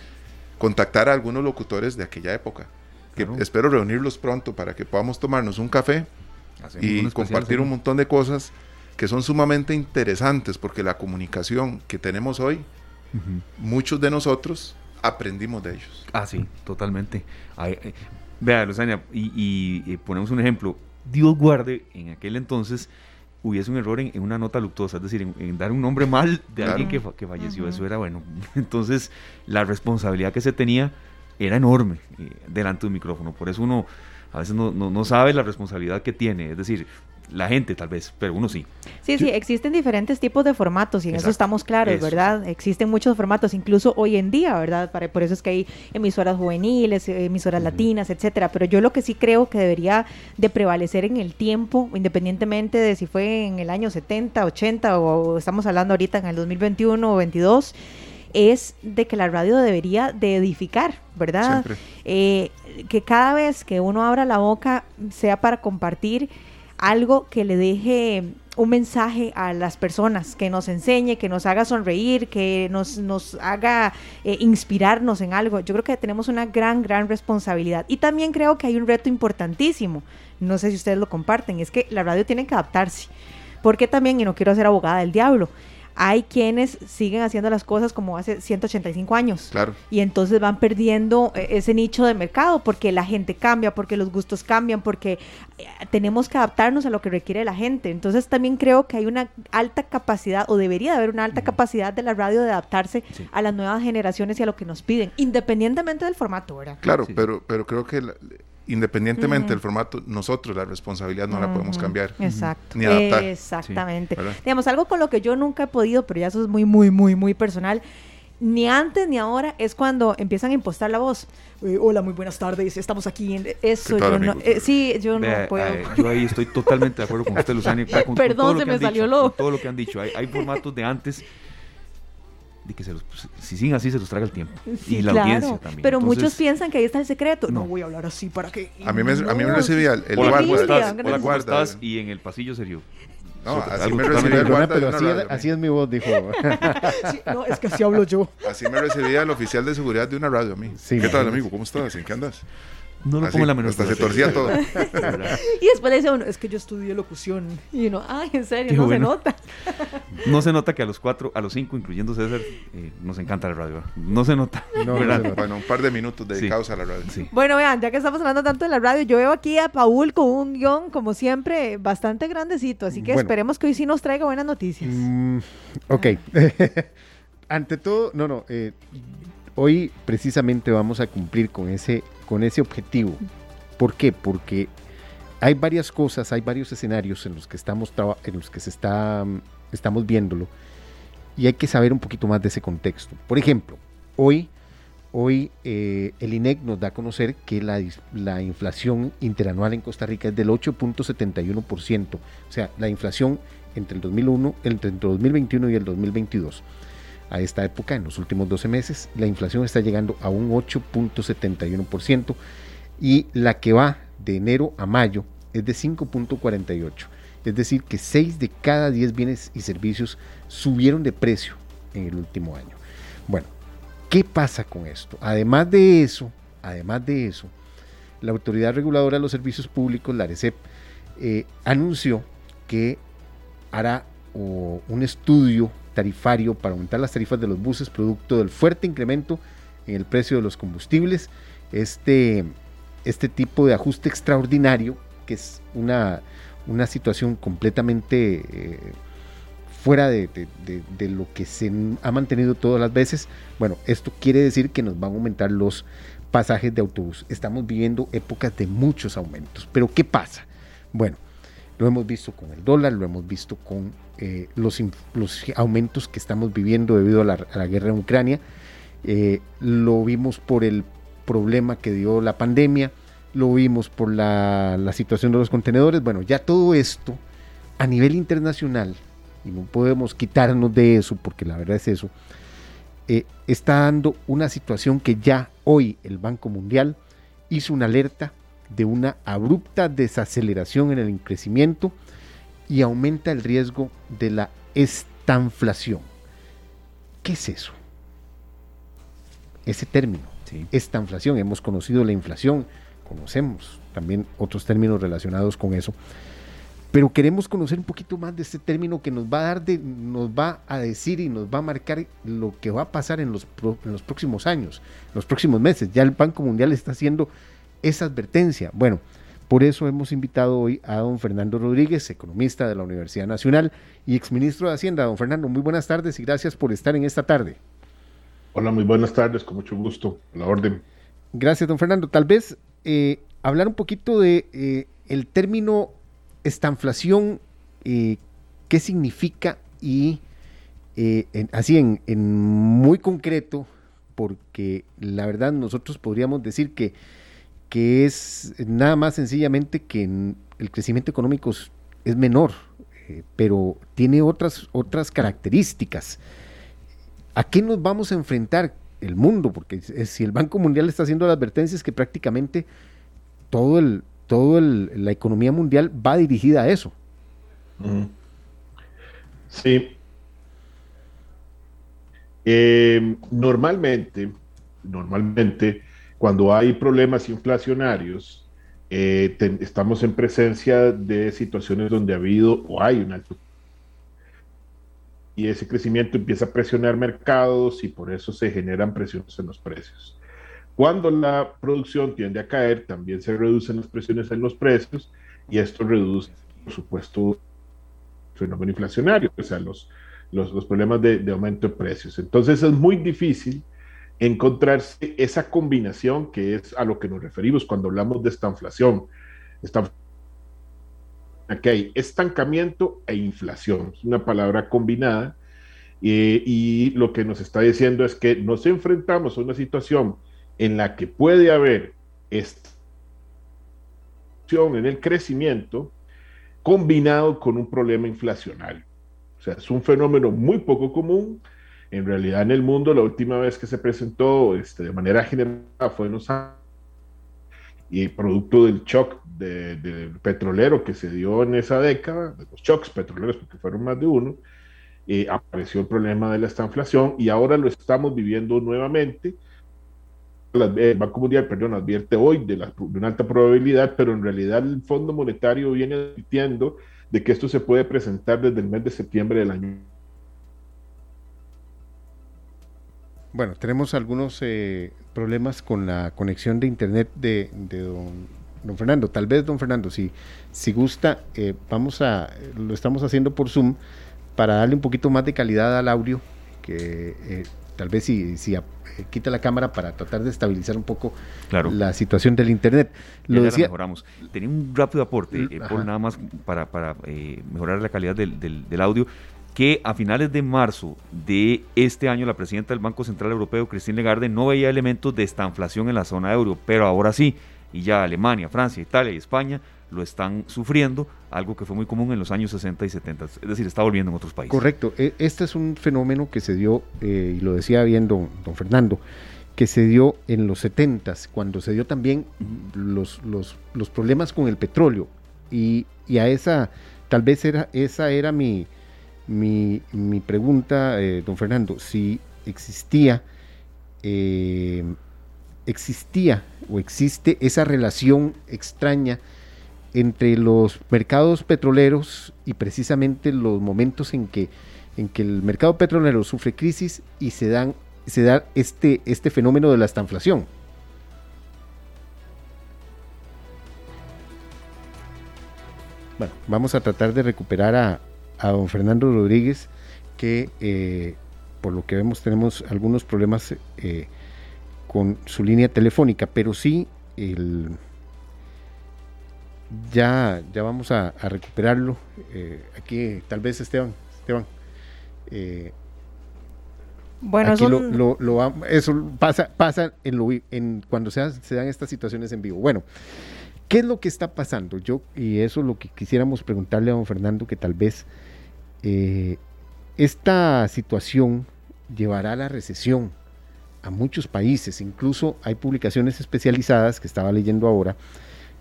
contactar a algunos locutores de aquella época. Que Claro. espero reunirlos pronto para que podamos tomarnos un café Hacemos y compartir un montón de cosas que son sumamente interesantes porque la comunicación que tenemos hoy, muchos de nosotros aprendimos de ellos. Ah, sí, totalmente. Ay, eh, vea, Luzania, y, y, eh, ponemos un ejemplo. Dios guarde, en aquel entonces hubiese un error en, en una nota luctuosa, es decir, en, en dar un nombre mal de Claro. alguien que, fa- que falleció. Eso era bueno. Entonces, la responsabilidad que se tenía era enorme eh, delante de un micrófono. Por eso uno a veces no, no, no sabe la responsabilidad que tiene. Es decir, la gente tal vez, pero uno sí. Sí, sí, existen diferentes tipos de formatos y en eso Exacto, estamos claros, eso, ¿verdad? Existen muchos formatos, incluso hoy en día, ¿verdad? Para, por eso es que hay emisoras juveniles, eh, emisoras latinas, etcétera. Pero yo lo que sí creo que debería de prevalecer en el tiempo, independientemente de si fue en el año 70, 80 o estamos hablando ahorita en el 2021 o 22, es de que la radio debería de edificar, ¿verdad? Siempre. eh, que cada vez que uno abra la boca sea para compartir algo que le deje un mensaje a las personas, que nos enseñe, que nos haga sonreír, que nos, nos haga eh, inspirarnos en algo. Yo creo que tenemos una gran, gran responsabilidad. Y también creo que hay un reto importantísimo, no sé si ustedes lo comparten, es que la radio tiene que adaptarse. Porque también, y no quiero ser abogada del diablo, hay quienes siguen haciendo las cosas como hace 185 años Claro. y entonces van perdiendo eh, ese nicho de mercado porque la gente cambia, porque los gustos cambian, porque eh, tenemos que adaptarnos a lo que requiere la gente. Entonces también creo que hay una alta capacidad o debería de haber una alta capacidad de la radio de adaptarse Sí. a las nuevas generaciones y a lo que nos piden, independientemente del formato, ¿verdad? Claro, Sí. pero, pero creo que la- independientemente del formato, nosotros la responsabilidad no la podemos cambiar. Exacto. Ni adaptar. Exactamente. ¿verdad? Digamos, algo con lo que yo nunca he podido, pero ya eso es muy, muy, muy, muy personal. Ni antes ni ahora es cuando empiezan a impostar la voz. Eh, hola, muy buenas tardes, estamos aquí en eso. ¿Qué tal, yo no, eh, sí, yo no puedo. eh, yo ahí estoy totalmente de acuerdo con usted, Luzania. con- con Perdón, todo lo se que me han salió dicho, lo- con todo lo que han dicho. Hay, hay formatos de antes de que se los, pues, si siguen así, se los traga el tiempo. Sí, y la claro, audiencia también. Pero muchos Entonces, piensan que ahí está el secreto. No, No. voy a hablar así para que. A mí me, a mí me No, recibía el, el gracias. Hola, ¿cómo guarda. estás? Y en el pasillo serio. No, así me recibía el guarda pero una así, mí. así es mi voz, dijo. Sí, no, es que así hablo yo. Así me recibía el oficial de seguridad de una radio a mí. Sí, ¿Qué tal, amigo? ¿Cómo estás? ¿En qué andas? No Así, pongo la menor hasta se torcía sí. todo. Y después le dice uno, es que yo estudié locución. Y uno, ay, en serio, Qué no bueno. se nota. No se nota que a los cuatro, a los cinco, incluyendo César, eh, nos encanta la radio. No se nota. No, no ¿verdad? se nota. Bueno, un par de minutos dedicados a la radio. Sí. Bueno, vean, ya que estamos hablando tanto de la radio, yo veo aquí a Paul con un guion, como siempre, bastante grandecito. Así que Bueno. esperemos que hoy sí nos traiga buenas noticias. Mm, ok. Ante todo, no, no. eh, hoy precisamente vamos a cumplir con ese, con ese objetivo. ¿Por qué? Porque hay varias cosas, hay varios escenarios en los que estamos en los que se está, mm, estamos viéndolo y hay que saber un poquito más de ese contexto. Por ejemplo, hoy, hoy eh, el INEC nos da a conocer que la, la inflación interanual en Costa Rica es del 8.71%, o sea, la inflación entre el 2001, entre el 2021 y el 2022. A esta época, en los últimos 12 meses, la inflación está llegando a un 8.71% y la que va de enero a mayo es de 5.48. Es decir, que 6 de cada 10 bienes y servicios subieron de precio en el último año. Bueno, ¿qué pasa con esto? Además de eso, además de eso, la Autoridad Reguladora de los Servicios Públicos, la ARECEP, eh, anunció que hará un estudio tarifario para aumentar las tarifas de los buses producto del fuerte incremento en el precio de los combustibles. Este, este tipo de ajuste extraordinario, que es una, una situación completamente eh, fuera de, de- de- de lo que se ha mantenido todas las veces, bueno, esto quiere decir que nos van a aumentar los pasajes de autobús. Estamos viviendo épocas de muchos aumentos. Pero ¿qué pasa? Bueno, Lo hemos visto con el dólar, lo hemos visto con eh, los, aumentos que estamos viviendo debido a la, guerra en Ucrania. Eh, lo vimos por el problema que dio la pandemia, lo vimos por la, la, situación de los contenedores. Bueno, ya todo esto a nivel internacional, y no podemos quitarnos de eso porque la verdad es eso, eh, está dando una situación que ya hoy el Banco Mundial hizo una alerta de una abrupta desaceleración en el crecimiento y aumenta el riesgo de la estanflación. ¿Qué es eso? Ese término, sí. estanflación. Hemos conocido la inflación, conocemos también otros términos relacionados con eso. Pero queremos conocer un poquito más de este término que nos va a dar, de, nos va a decir y nos va a marcar lo que va a pasar en los, en los próximos años, los próximos meses. Ya el Banco Mundial está haciendo esa advertencia. Bueno, por eso hemos invitado hoy a don Fernando Rodríguez, economista de la Universidad Nacional y exministro de Hacienda. Don Fernando, muy buenas tardes y gracias por estar en esta tarde. Hola, muy buenas tardes, con mucho gusto, a la orden. Gracias, don Fernando. Tal vez eh, hablar un poquito de eh, el término estanflación, eh, qué significa y eh, en, así en, en, muy concreto, porque la verdad nosotros podríamos decir que, que es nada más sencillamente que el crecimiento económico es, menor, eh, pero tiene otras, otras características. ¿A qué nos vamos a enfrentar el mundo? Porque si el Banco Mundial está haciendo la advertencia es que prácticamente todo el, toda la economía mundial va dirigida a eso. Sí. Eh, normalmente, normalmente, cuando hay problemas inflacionarios, eh, te, estamos en presencia de situaciones donde ha habido o hay un alto y ese crecimiento empieza a presionar mercados y por eso se generan presiones en los precios. Cuando la producción tiende a caer, también se reducen las presiones en los precios y esto reduce, por supuesto, el fenómeno inflacionario, o sea, los, los, los problemas de, de, aumento de precios. Entonces es muy difícil encontrarse esa combinación que es a lo que nos referimos cuando hablamos de esta inflación. Esta, aquí hay estancamiento e inflación, es una palabra combinada. Eh, y lo que nos está diciendo es que nos enfrentamos a una situación en la que puede haber esta en el crecimiento combinado con un problema inflacionario. O sea, es un fenómeno muy poco común. En realidad en el mundo la última vez que se presentó este, de manera general fue en los años y producto del shock de, de, petrolero que se dio en esa década, de los shocks petroleros, porque fueron más de uno, eh, apareció el problema de la estanflación y ahora lo estamos viviendo nuevamente el Banco Mundial, perdón, advierte hoy de, de, una alta probabilidad, pero en realidad el Fondo Monetario viene advirtiendo de que esto se puede presentar desde el mes de septiembre del año. Bueno, tenemos algunos eh, problemas con la conexión de internet de, de don, don, Fernando. Tal vez, don Fernando, si, si gusta, eh, vamos a, lo estamos haciendo por Zoom para darle un poquito más de calidad al audio, que eh, tal vez si, si quita la cámara para tratar de estabilizar un poco claro. la situación del internet. Lo ya decía, mejoramos. Tenía un rápido aporte, eh, por nada más para, para eh, mejorar la calidad del, del, del, audio, que a finales de marzo de este año la presidenta del Banco Central Europeo, Christine Lagarde, no veía elementos de estanflación en la zona euro, pero ahora sí, y ya Alemania, Francia, Italia y España lo están sufriendo, algo que fue muy común en los años 60 y 70, es decir, está volviendo en otros países. Correcto, este es un fenómeno que se dio, eh, y lo decía bien don, don, Fernando, que se dio en los 70, cuando se dio también los, los, los problemas con el petróleo, y, y, a esa, tal vez era, esa era mi, mi, mi pregunta, eh, don Fernando, si existía... Eh, existía o existe esa relación extraña entre los mercados petroleros y precisamente los momentos en que, en que el mercado petrolero sufre crisis y se, dan, se da este, este fenómeno de la estanflación. Bueno, vamos a tratar de recuperar a, a don Fernando Rodríguez, que eh, por lo que vemos tenemos algunos problemas eh, con su línea telefónica, pero sí el ya, ya vamos a, recuperarlo. Eh, aquí, tal vez Esteban, Esteban. Bueno, aquí lo, lo, eso pasa, pasa en lo, en, cuando se, se dan estas situaciones en vivo. Bueno, ¿qué es lo que está pasando? Yo, y eso es lo que quisiéramos preguntarle a don Fernando, que tal vez eh, esta situación llevará a la recesión a muchos países. Incluso hay publicaciones especializadas que estaba leyendo ahora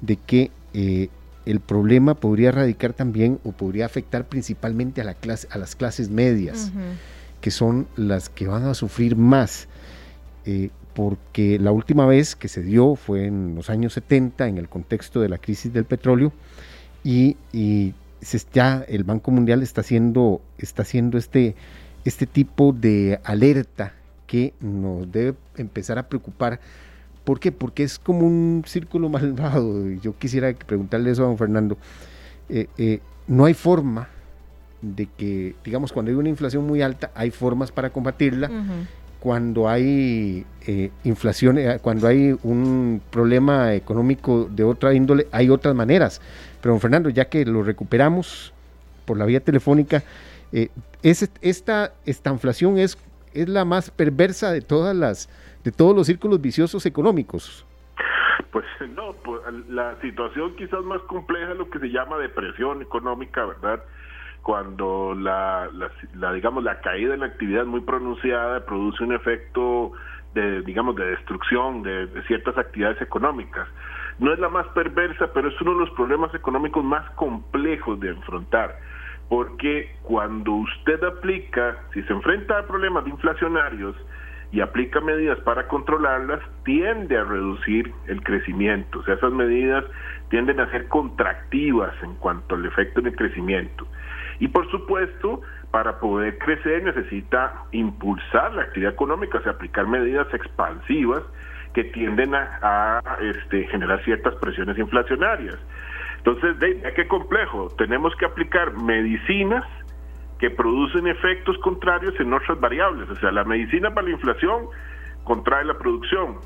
de que eh, el problema podría radicar también o podría afectar principalmente a, la clase, a las clases medias, que son las que van a sufrir más. Eh, porque la última vez que se dio fue en los años 70 en el contexto de la crisis del petróleo y, ya el Banco Mundial está haciendo, está haciendo este, este tipo de alerta que nos debe empezar a preocupar ¿Por qué? Porque es como un círculo malvado. Yo quisiera preguntarle eso a don Fernando. Eh, eh, no hay forma de que, digamos, cuando hay una inflación muy alta, hay formas para combatirla. Cuando hay eh, inflación, cuando hay un problema económico de otra índole, hay otras maneras. Pero, don Fernando, ya que lo recuperamos por la vía telefónica, es, esta, esta inflación es, es la más perversa de todas las de todos los círculos viciosos económicos. Pues no, pues, la situación quizás más compleja es lo que se llama depresión económica, ¿verdad? Cuando la, la, digamos la caída en la actividad muy pronunciada produce un efecto de digamos de destrucción de, de ciertas actividades económicas. No es la más perversa, pero es uno de los problemas económicos más complejos de enfrentar porque cuando usted aplica, si se enfrenta a problemas inflacionarios, y aplica medidas para controlarlas, tiende a reducir el crecimiento. O sea, esas medidas tienden a ser contractivas en cuanto al efecto del crecimiento. Y por supuesto, para poder crecer necesita impulsar la actividad económica, o sea, aplicar medidas expansivas que tienden a, este, generar ciertas presiones inflacionarias. Entonces, de, ¿qué complejo? Tenemos que aplicar medicinas que producen efectos contrarios en otras variables. O sea, la medicina para la inflación contrae la producción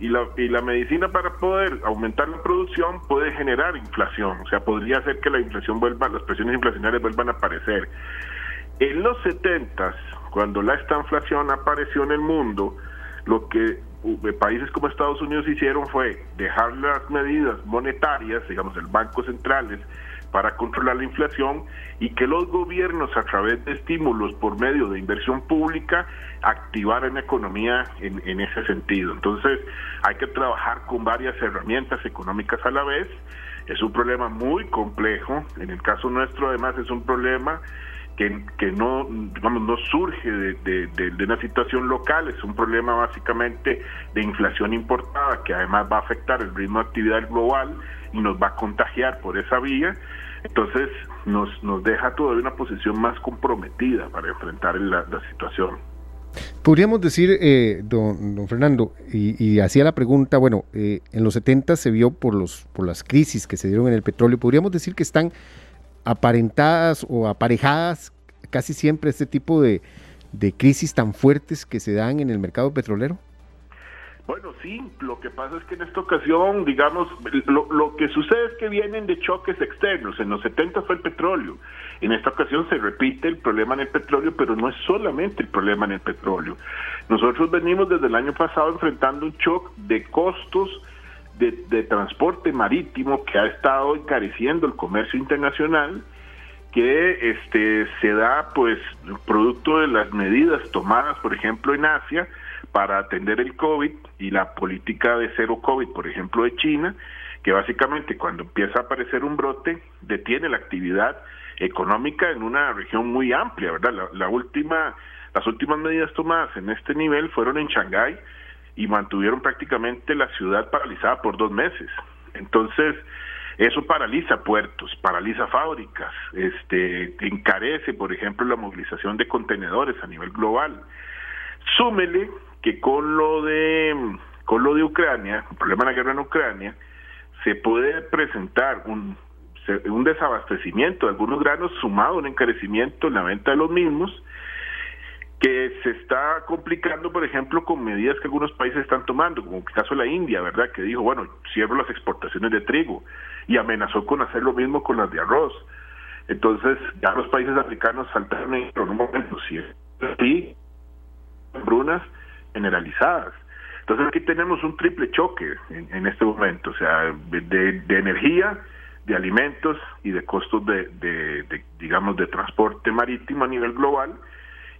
y la, y la medicina para poder aumentar la producción puede generar inflación. O sea, podría hacer que la inflación vuelva, las presiones inflacionarias vuelvan a aparecer. En los 70, cuando la estanflación apareció en el mundo, lo que eh, países como Estados Unidos hicieron fue dejar las medidas monetarias, digamos, el Banco Centrales, para controlar la inflación y que los gobiernos a través de estímulos por medio de inversión pública activaran la economía en, ese sentido. Entonces hay que trabajar con varias herramientas económicas a la vez. Es un problema muy complejo. En el caso nuestro además es un problema que, que no, digamos, no surge de, de, una situación local, es un problema básicamente de inflación importada que además va a afectar el ritmo de actividad global y nos va a contagiar por esa vía entonces nos, nos deja todavía una posición más comprometida para enfrentar la, situación. Podríamos decir, eh, don, don, Fernando, y, hacía la pregunta, bueno, eh, en los 70 se vio por, los, por las crisis que se dieron en el petróleo, podríamos decir que están aparentadas o aparejadas casi siempre este tipo de, de crisis tan fuertes que se dan en el mercado petrolero. Bueno, sí, lo que pasa es que en esta ocasión, digamos, lo, que sucede es que vienen de choques externos. En los 70 fue el petróleo. En esta ocasión se repite el problema en el petróleo, pero no es solamente el problema en el petróleo. Nosotros venimos desde el año pasado enfrentando un shock de costos de, de transporte marítimo que ha estado encareciendo el comercio internacional que este se da pues producto de las medidas tomadas por ejemplo en Asia para atender el COVID y la política de cero COVID, por ejemplo, de China, que básicamente cuando empieza a aparecer un brote detiene la actividad económica en una región muy amplia, ¿verdad? La, última, las últimas medidas tomadas en este nivel fueron en Shanghái y mantuvieron prácticamente la ciudad paralizada por dos meses. Entonces, eso paraliza puertos, paraliza fábricas, este, encarece, por ejemplo, la movilización de contenedores a nivel global. Súmele que con lo de con lo de Ucrania, el problema de la guerra en Ucrania, se puede presentar un, un desabastecimiento de algunos granos sumado a un encarecimiento en la venta de los mismos, que se está complicando, por ejemplo, con medidas que algunos países están tomando, como el caso de la India, ¿verdad? Que dijo, bueno, cierro las exportaciones de trigo y amenazó con hacer lo mismo con las de arroz. Entonces, ya los países africanos saltaron en un momento, sí, sí, brunas generalizadas. Entonces, aquí tenemos un triple choque en, este momento, o sea, de, energía, de alimentos y de costos de, de, digamos, de transporte marítimo a nivel global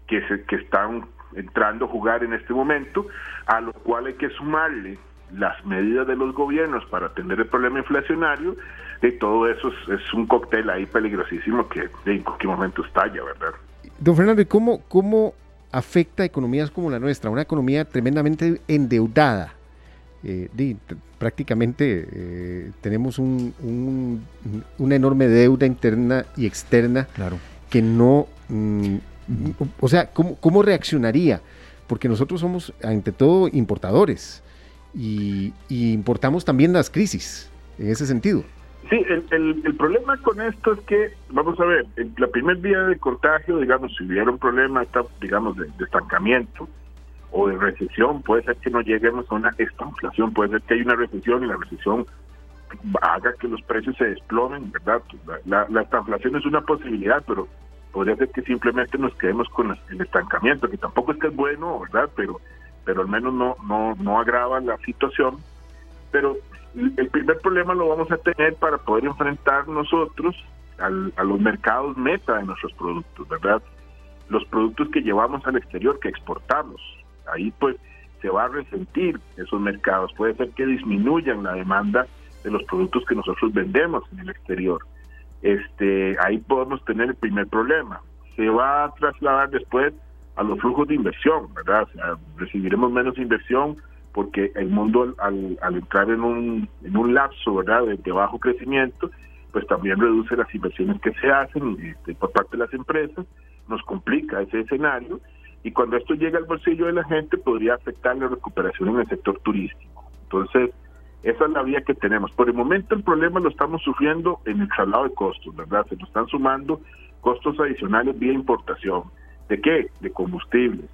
que, se, que están entrando a jugar en este momento, a lo cual hay que sumarle las medidas de los gobiernos para atender el problema inflacionario, y todo eso es, un cóctel ahí peligrosísimo que en cualquier momento estalla, ¿verdad? Don Fernando, ¿y cómo, cómo afecta a economías como la nuestra, una economía tremendamente endeudada? Eh, prácticamente eh, tenemos un, una enorme deuda interna y externa claro. que no mm, o sea, ¿cómo, reaccionaría? Porque nosotros somos, ante todo, importadores y, importamos también las crisis, en ese sentido. Sí, el, problema con esto es que, vamos a ver, la primer vía de contagio, digamos, si hubiera un problema, digamos, de, estancamiento o de recesión, puede ser que no lleguemos a una estanflación, puede ser que hay una recesión y la recesión haga que los precios se desplomen, ¿verdad? La, la estanflación es una posibilidad, pero podría ser que simplemente nos quedemos con el estancamiento, que tampoco es que es bueno, ¿verdad? Pero, pero al menos no, no, no agrava la situación. Pero el primer problema lo vamos a tener para poder enfrentar nosotros a los mercados meta de nuestros productos, ¿verdad? Los productos que llevamos al exterior, que exportamos. Ahí pues se va a resentir esos mercados. Puede ser que disminuyan la demanda de los productos que nosotros vendemos en el exterior este, ahí podemos tener el primer problema. Se va a trasladar después a los flujos de inversión, ¿verdad? recibiremos menos inversión porque el mundo al, entrar en un, en un lapso, ¿verdad?, de, bajo crecimiento, pues también reduce las inversiones que se hacen este, por parte de las empresas, nos complica ese escenario y cuando esto llega al bolsillo de la gente podría afectar la recuperación en el sector turístico. Entonces, esa es la vía que tenemos. Por el momento el problema lo estamos sufriendo en el traslado de costos, ¿verdad? Se nos están sumando costos adicionales vía importación. ¿De qué? De combustibles,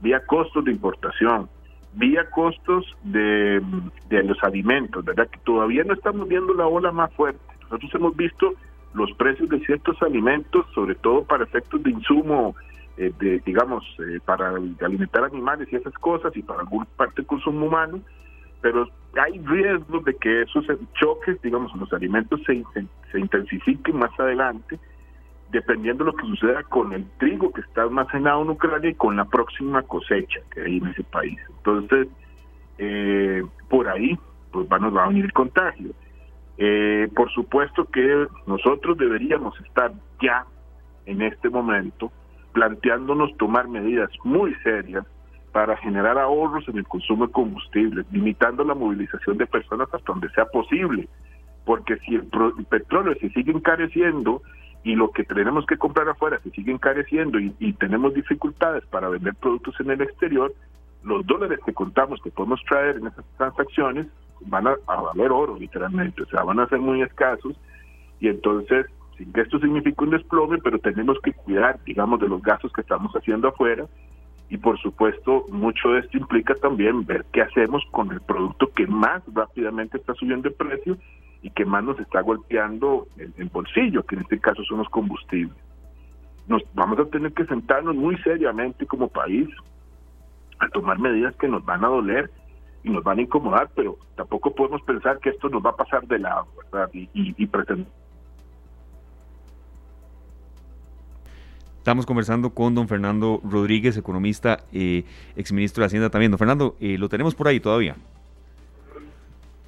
vía costos de importación, vía costos de, los alimentos, ¿verdad? Que todavía no estamos viendo la ola más fuerte. Nosotros hemos visto los precios de ciertos alimentos, sobre todo para efectos de insumo, eh, de, digamos, eh, para alimentar animales y esas cosas, y para alguna parte del consumo humano, pero hay riesgos de que esos choques, digamos, los alimentos se, se intensifiquen más adelante, dependiendo de lo que suceda con el trigo que está almacenado en Ucrania y con la próxima cosecha que hay en ese país. Entonces, eh, por ahí pues va, nos va a venir el contagio. Eh, por supuesto que nosotros deberíamos estar ya en este momento planteándonos tomar medidas muy serias para generar ahorros en el consumo de combustible, limitando la movilización de personas hasta donde sea posible. Porque si el, petróleo se sigue encareciendo y lo que tenemos que comprar afuera se sigue encareciendo y, tenemos dificultades para vender productos en el exterior, los dólares que contamos que podemos traer en esas transacciones van a, valer oro, literalmente, o sea, van a ser muy escasos y entonces sin que esto signifique un desplome, pero tenemos que cuidar, digamos, de los gastos que estamos haciendo afuera y por supuesto mucho de esto implica también ver qué hacemos con el producto que más rápidamente está subiendo de precio y que más nos está golpeando el, bolsillo, que en este caso son los combustibles. Nos vamos a tener que sentarnos muy seriamente como país a tomar medidas que nos van a doler y nos van a incomodar, pero tampoco podemos pensar que esto nos va a pasar de lado, ¿verdad? Y, y, y pretender Estamos conversando con don Fernando Rodríguez, economista, eh, exministro de Hacienda también. Don Fernando, eh, lo tenemos por ahí todavía.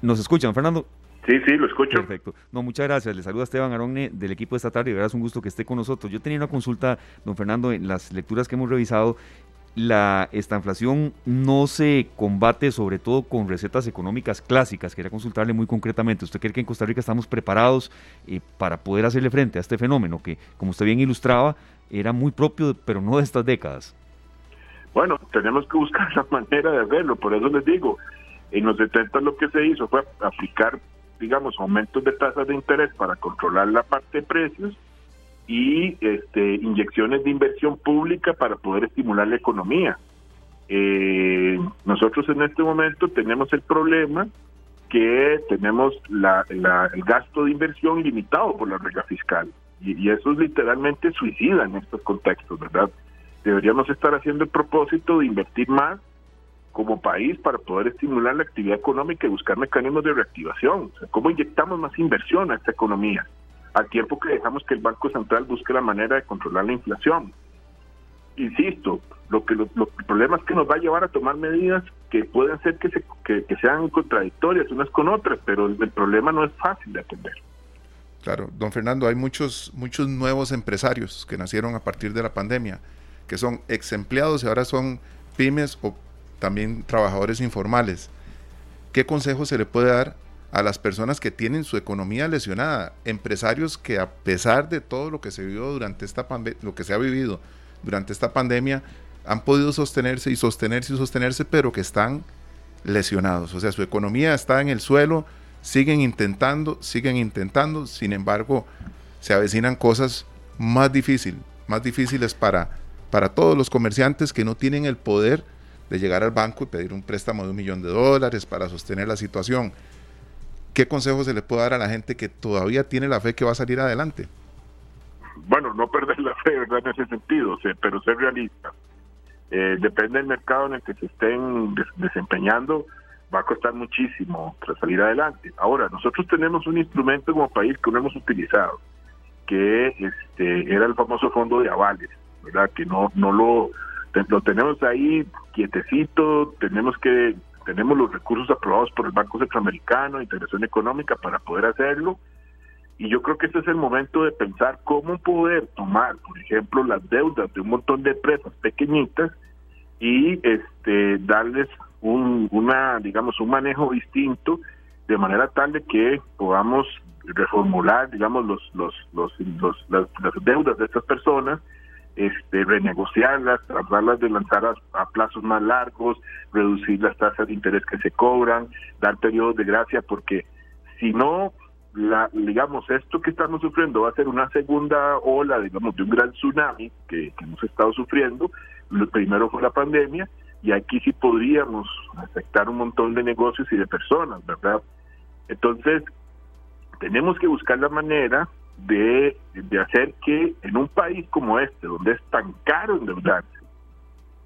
¿Nos escuchan, Fernando? Sí, sí, lo escucho. Perfecto. No, muchas gracias. Le saluda Esteban Aronne del equipo de esta tarde. De verdad es un gusto que esté con nosotros. Yo tenía una consulta, don Fernando, en las lecturas que hemos revisado. La, esta inflación no se combate sobre todo con recetas económicas clásicas. Quería consultarle muy concretamente. ¿Usted cree que en Costa Rica estamos preparados eh, para poder hacerle frente a este fenómeno que, como usted bien ilustraba, era muy propio, pero no de estas décadas. Bueno, tenemos que buscar la manera de verlo, por eso les digo, en los 70 lo que se hizo fue aplicar, digamos, aumentos de tasas de interés para controlar la parte de precios y este, inyecciones de inversión pública para poder estimular la economía. Eh, nosotros en este momento tenemos el problema que tenemos la, el gasto de inversión limitado por la regla fiscal y, y, eso es literalmente suicida en estos contextos, ¿verdad? Deberíamos estar haciendo el propósito de invertir más como país para poder estimular la actividad económica y buscar mecanismos de reactivación. O sea, ¿Cómo inyectamos más inversión a esta economía? Al tiempo que dejamos que el Banco Central busque la manera de controlar la inflación. Insisto, lo que lo, el problema es que nos va a llevar a tomar medidas que pueden ser que, se, que, que sean contradictorias unas con otras, pero el, el problema no es fácil de atender. Claro, don Fernando, hay muchos, muchos nuevos empresarios que nacieron a partir de la pandemia, que son ex empleados y ahora son pymes o también trabajadores informales. ¿Qué consejo se le puede dar a las personas que tienen su economía lesionada? Empresarios que a pesar de todo lo que se vivió durante esta lo que se ha vivido durante esta pandemia, han podido sostenerse y sostenerse y sostenerse, pero que están lesionados. O sea, su economía está en el suelo, siguen intentando, siguen intentando, sin embargo, se avecinan cosas más difíciles, más difíciles para, para todos los comerciantes que no tienen el poder de llegar al banco y pedir un préstamo de un millón de dólares para sostener la situación. ¿Qué consejo se le puede dar a la gente que todavía tiene la fe que va a salir adelante? Bueno, no perder la fe, ¿verdad? En ese sentido, pero ser realista. Eh, depende del mercado en el que se estén des desempeñando, va a costar muchísimo tras salir adelante. Ahora, nosotros tenemos un instrumento como país que no hemos utilizado, que este era el famoso fondo de avales, ¿verdad? Que no no lo lo tenemos ahí quietecito, tenemos que tenemos los recursos aprobados por el Banco Centroamericano, Integración Económica para poder hacerlo. Y yo creo que este es el momento de pensar cómo poder tomar, por ejemplo, las deudas de un montón de empresas pequeñitas y este darles un, una, digamos, un manejo distinto de manera tal de que podamos reformular, digamos, los, los, los, los las, las deudas de estas personas este, renegociarlas, tratarlas de lanzar a, plazos más largos, reducir las tasas de interés que se cobran, dar periodos de gracia, porque si no, la, digamos, esto que estamos sufriendo va a ser una segunda ola, digamos, de un gran tsunami que, que hemos estado sufriendo. Lo primero fue la pandemia y aquí sí podríamos afectar un montón de negocios y de personas, ¿verdad? Entonces, tenemos que buscar la manera de, hacer que en un país como este, donde es tan caro endeudarse,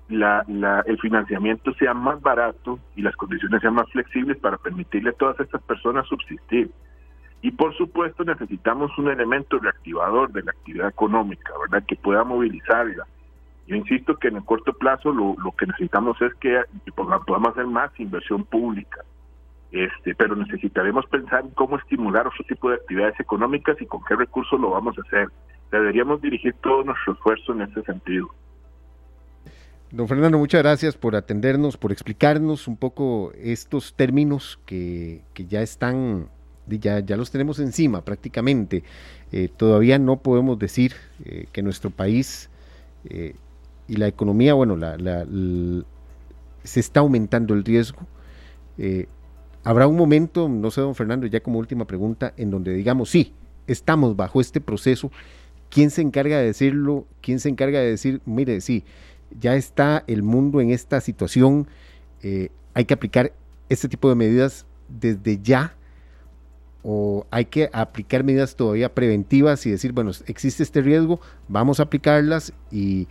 la, el financiamiento sea más barato y las condiciones sean más flexibles para permitirle a todas estas personas subsistir. Y por supuesto necesitamos un elemento reactivador de la actividad económica, ¿verdad? Que pueda movilizarla. Yo insisto que en el corto plazo lo, lo que necesitamos es que podamos hacer más inversión pública, este, pero necesitaremos pensar en cómo estimular otro tipo de actividades económicas y con qué recursos lo vamos a hacer. Deberíamos dirigir todo nuestro esfuerzo en ese sentido. Don Fernando, muchas gracias por atendernos, por explicarnos un poco estos términos que, ya están, ya, los tenemos encima prácticamente. Eh, todavía no podemos decir eh, que nuestro país eh, y la economía, bueno, se está aumentando el riesgo. Habrá un momento, no sé, don Fernando, ya como última pregunta, en donde digamos, sí, estamos bajo este proceso. ¿Quién se encarga de decirlo? ¿Quién se encarga de decir, mire, sí, ya está el mundo en esta situación, eh, hay que aplicar este tipo de medidas desde ya? ¿O hay que aplicar medidas todavía preventivas y decir, bueno, existe este riesgo, vamos a aplicarlas y,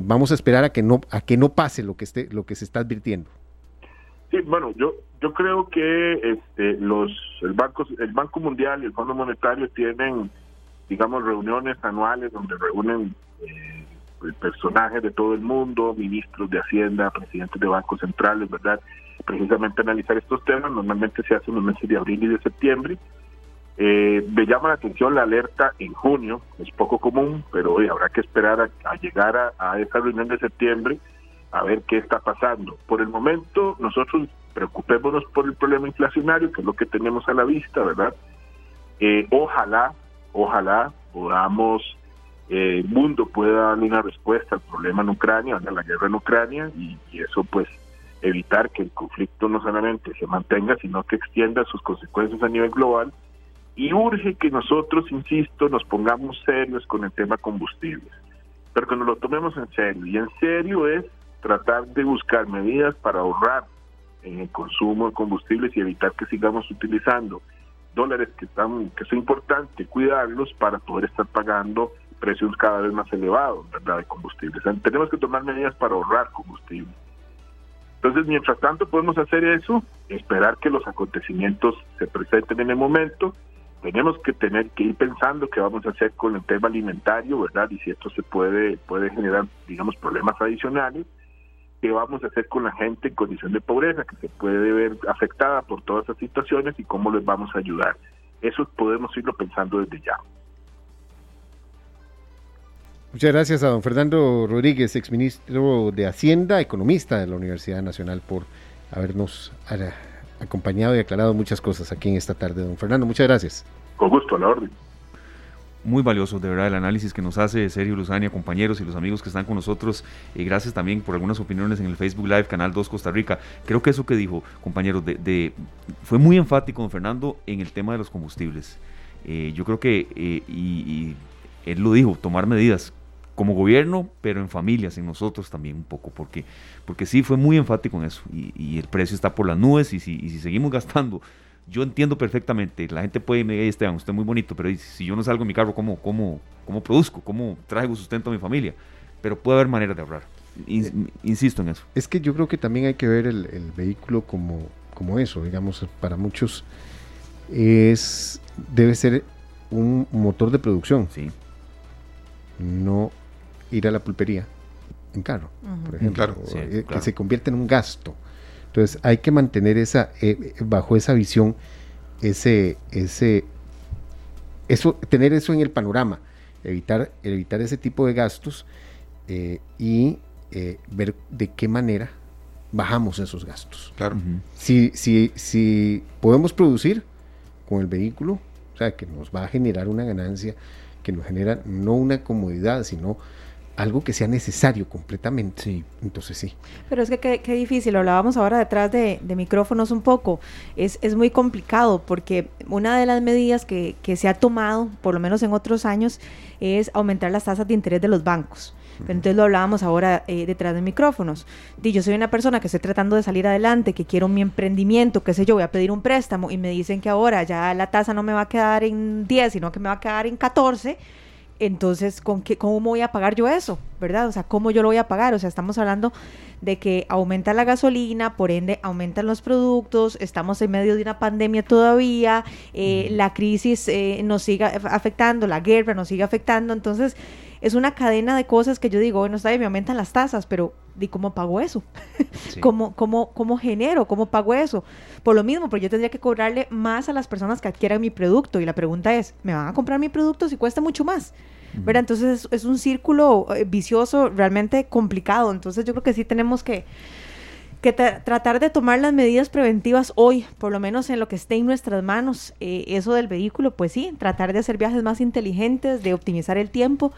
vamos a esperar a que no, a que no pase lo que se está advirtiendo? Sí, bueno, yo yo creo que este, los el banco el Banco Mundial y el Fondo Monetario tienen digamos reuniones anuales donde reúnen eh, personajes de todo el mundo, ministros de Hacienda, presidentes de bancos centrales, ¿verdad? Precisamente analizar estos temas, normalmente se hace en los meses de abril y de septiembre. Eh, me llama la atención la alerta en junio, es poco común, pero hoy habrá que esperar a, llegar a, a esa reunión de septiembre a ver qué está pasando. Por el momento, nosotros preocupémonos por el problema inflacionario, que es lo que tenemos a la vista, ¿verdad? Eh, ojalá, ojalá podamos, eh, el mundo pueda darle una respuesta al problema en Ucrania, a la guerra en Ucrania, y, y, eso pues evitar que el conflicto no solamente se mantenga, sino que extienda sus consecuencias a nivel global Y urge que nosotros, insisto, nos pongamos serios con el tema combustibles, pero que nos lo tomemos en serio. Y en serio es tratar de buscar medidas para ahorrar en el consumo de combustibles y evitar que sigamos utilizando dólares que están que es importante cuidarlos para poder estar pagando precios cada vez más elevados ¿verdad? de combustibles. tenemos que tomar medidas para ahorrar combustible. Entonces, mientras tanto podemos hacer eso, esperar que los acontecimientos se presenten en el momento. Tenemos que tener que ir pensando qué vamos a hacer con el tema alimentario, ¿verdad? Y si esto se puede puede generar, digamos, problemas adicionales qué vamos a hacer con la gente en condición de pobreza que se puede ver afectada por todas esas situaciones y cómo les vamos a ayudar. Eso podemos irlo pensando desde ya. Muchas gracias a don Fernando Rodríguez, exministro de Hacienda, economista de la Universidad Nacional, por habernos acompañado y aclarado muchas cosas aquí en esta tarde. Don Fernando, muchas gracias. Con gusto, a la orden muy valioso, de verdad, el análisis que nos hace Sergio Luzania, compañeros y los amigos que están con nosotros. Y gracias también por algunas opiniones en el Facebook Live, Canal 2 Costa Rica. Creo que eso que dijo, compañeros, de, fue muy enfático, don Fernando, en el tema de los combustibles. Eh, yo creo que, eh, y, él lo dijo, tomar medidas como gobierno, pero en familias, en nosotros también un poco, porque, porque sí fue muy enfático en eso. Y, el precio está por las nubes y si, y si seguimos gastando yo entiendo perfectamente, la gente puede me Esteban, usted es muy bonito, pero si yo no salgo en mi carro, ¿cómo, cómo, cómo produzco? ¿Cómo traigo sustento a mi familia? Pero puede haber maneras de ahorrar. Eh, insisto en eso. Es que yo creo que también hay que ver el, vehículo como, como eso, digamos, para muchos es debe ser un motor de producción. Sí. No ir a la pulpería en carro, por ejemplo, eh, que se convierte en un gasto. Entonces hay que mantener esa, eh, bajo esa visión, ese, ese, eso, tener eso en el panorama, evitar, evitar ese tipo de gastos eh, y eh, ver de qué manera bajamos esos gastos. Claro. si, si, si podemos producir con el vehículo, o sea, que nos va a generar una ganancia, que nos genera no una comodidad, sino algo que sea necesario completamente. Sí. Entonces sí. Pero es que qué, difícil, lo hablábamos ahora detrás de, micrófonos un poco. Es, es, muy complicado porque una de las medidas que, que, se ha tomado, por lo menos en otros años, es aumentar las tasas de interés de los bancos. entonces lo hablábamos ahora eh, detrás de micrófonos. Di, yo soy una persona que estoy tratando de salir adelante, que quiero mi emprendimiento, qué sé yo, voy a pedir un préstamo y me dicen que ahora ya la tasa no me va a quedar en 10, sino que me va a quedar en 14 entonces, ¿con qué, ¿cómo voy a pagar yo eso? ¿Verdad? O sea, ¿cómo yo lo voy a pagar? O sea, estamos hablando de que aumenta la gasolina, por ende aumentan los productos, estamos en medio de una pandemia todavía, eh, la crisis eh, nos sigue afectando, la guerra nos sigue afectando, entonces es una cadena de cosas que yo digo, bueno, está bien, me aumentan las tasas, pero ¿y cómo pago eso? ¿Cómo, cómo, ¿Cómo genero? ¿Cómo pago eso? Por lo mismo, porque yo tendría que cobrarle más a las personas que adquieran mi producto. Y la pregunta es, ¿me van a comprar mi producto si cuesta mucho más? ¿Verdad? Entonces es, un círculo eh, vicioso realmente complicado. Entonces yo creo que sí tenemos que, que tratar de tomar las medidas preventivas hoy, por lo menos en lo que esté en nuestras manos. Eh, eso del vehículo, pues sí, tratar de hacer viajes más inteligentes, de optimizar el tiempo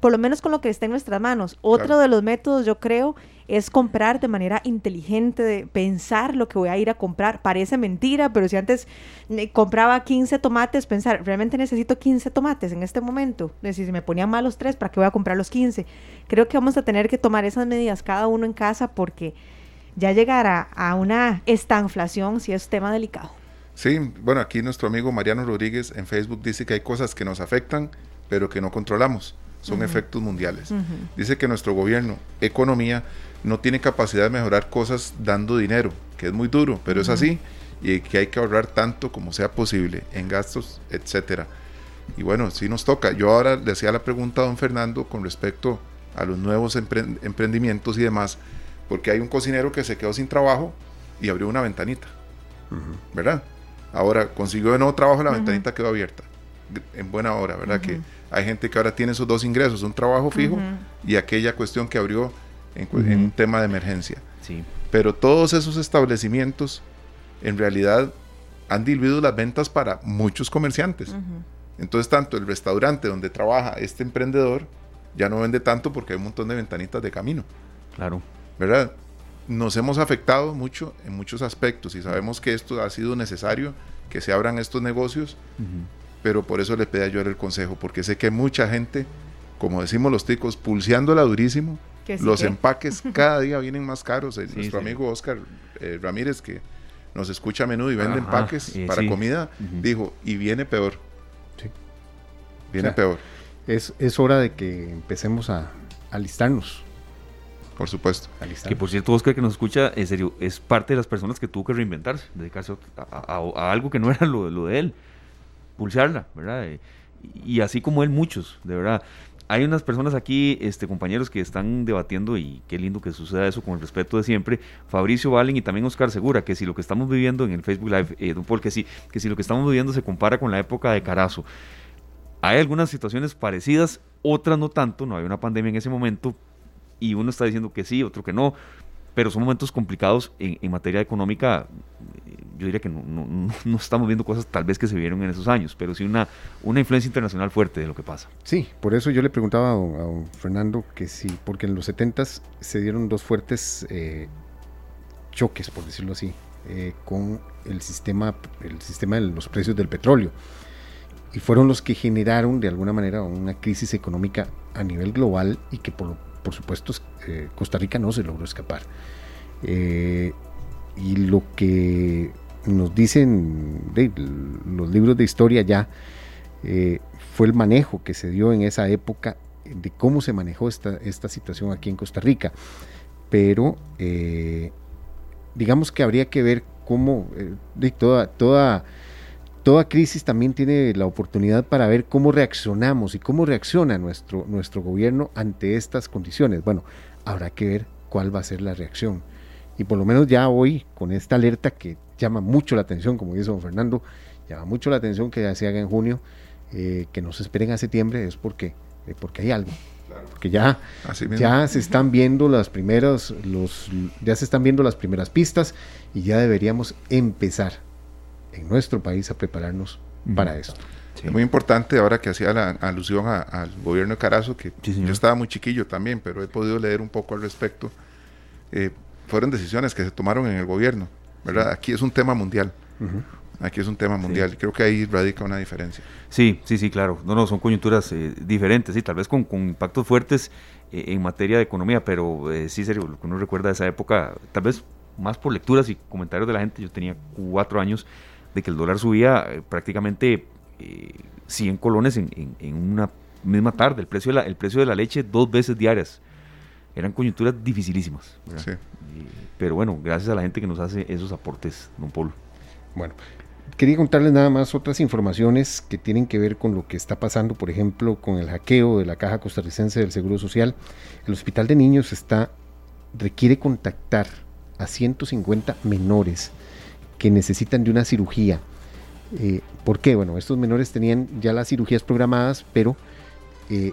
por lo menos con lo que está en nuestras manos. Otro de los métodos, yo creo, es comprar de manera inteligente, de pensar lo que voy a ir a comprar. Parece mentira, pero si antes eh, compraba 15 tomates, pensar, realmente necesito 15 tomates en este momento. Si me ponían malos tres, ¿para qué voy a comprar los 15? Creo que vamos a tener que tomar esas medidas cada uno en casa porque ya llegará a una estanflación si es tema delicado. Sí, bueno, aquí nuestro amigo Mariano Rodríguez en Facebook dice que hay cosas que nos afectan, pero que no controlamos son efectos mundiales. Dice que nuestro gobierno, economía, no tiene capacidad de mejorar cosas dando dinero, que es muy duro, pero es así, y que hay que ahorrar tanto como sea posible en gastos, etcétera. Y bueno, sí nos toca. Yo ahora le hacía la pregunta a don Fernando con respecto a los nuevos emprendimientos y demás, porque hay un cocinero que se quedó sin trabajo y abrió una ventanita, ¿verdad? Ahora consiguió de nuevo trabajo, la ventanita quedó abierta, en buena hora, ¿verdad? Que hay gente que ahora tiene esos dos ingresos, un trabajo fijo y aquella cuestión que abrió en, un tema de emergencia. Sí. Pero todos esos establecimientos en realidad han diluido las ventas para muchos comerciantes. Entonces, tanto el restaurante donde trabaja este emprendedor ya no vende tanto porque hay un montón de ventanitas de camino. Claro. ¿Verdad? Nos hemos afectado mucho en muchos aspectos y sabemos que esto ha sido necesario, que se abran estos negocios, pero por eso le pedí yo el consejo, porque sé que mucha gente, como decimos los ticos, pulseándola durísimo, Que sí los que- empaques cada día vienen más caros. Eh, Sí, Nuestro sí. amigo Oscar eh, Ramírez, que nos escucha a menudo y vende Ajá, empaques para sí. comida, dijo, y viene peor. Sí. Viene O sea, peor, Es, es hora de que empecemos a alistarnos. por supuesto. Que por cierto, Oscar que nos escucha, en serio, es parte de las personas que tuvo que reinventarse, dedicarse a, a- algo que no era lo, lo de él, pulsarla, ¿verdad? Eh, Y, así como él, muchos, de verdad. Hay unas personas aquí, este, compañeros, que están debatiendo, y qué lindo que suceda eso con el respeto de siempre. Fabricio Valen y también Oscar Segura, que si lo que estamos viviendo en el Facebook Live, eh, don que sí, que si lo que estamos viviendo se compara con la época de Carazo. Hay algunas situaciones parecidas, otras no tanto, no hay una pandemia en ese momento, y uno está diciendo que sí, otro que no, pero son momentos complicados en, materia económica. Yo diría que no, estamos viendo cosas tal vez que se vieron en esos años, pero sí una, una influencia internacional fuerte de lo que pasa. Sí, por eso yo le preguntaba a Fernando que sí, porque en los 70 se dieron dos fuertes eh, choques, por decirlo así, eh, con el sistema, el sistema de los precios del petróleo. Y fueron los que generaron de alguna manera una crisis económica a nivel global y que por, por supuesto eh, Costa Rica no se logró escapar. Eh, y lo que nos dicen los libros de historia ya eh, fue el manejo que se dio en esa época de cómo se manejó esta, esta situación aquí en Costa Rica. Pero digamos que habría que ver cómo de toda, toda, toda crisis también tiene la oportunidad para ver cómo reaccionamos y cómo reacciona nuestro, nuestro gobierno ante estas condiciones. Bueno, habrá que ver cuál va a ser la reacción. Y por lo menos ya hoy, con esta alerta que llama mucho la atención, como dice don Fernando, llama mucho la atención que ya se haga en junio, eh, que no se esperen a septiembre, es porque, eh, porque hay algo. Porque ya, Así ya se están viendo las primeras, los, ya se están viendo las primeras pistas y ya deberíamos empezar en nuestro país a prepararnos para esto. Es muy importante ahora que hacía la alusión a- al gobierno de Carazo, que yo estaba muy chiquillo también, pero he podido leer un poco al respecto. Eh, fueron decisiones que se tomaron en el gobierno, ¿verdad? Aquí es un tema mundial. Aquí es un tema mundial y creo que ahí radica una diferencia. Sí, sí, sí, claro. No, no, son coyunturas eh, diferentes, sí, tal vez con, con impactos fuertes eh, en materia de economía, pero eh, sí, serio, lo que uno recuerda de esa época, tal vez más por lecturas y comentarios de la gente, yo tenía cuatro años de que el dólar subía eh, prácticamente eh, 100 colones en, en- en una misma tarde, el precio, de la, el precio de la leche dos veces diarias. Eran coyunturas dificilísimas. ¿verdad? Sí. Y- pero bueno, gracias a la gente que nos hace esos aportes, don Polo. Bueno, quería contarles nada más otras informaciones que tienen que ver con lo que está pasando, por ejemplo, con el hackeo de la Caja Costarricense del Seguro Social. El Hospital de Niños está requiere contactar a 150 menores que necesitan de una cirugía. Eh, ¿Por qué? Bueno, estos menores tenían ya las cirugías programadas, pero eh,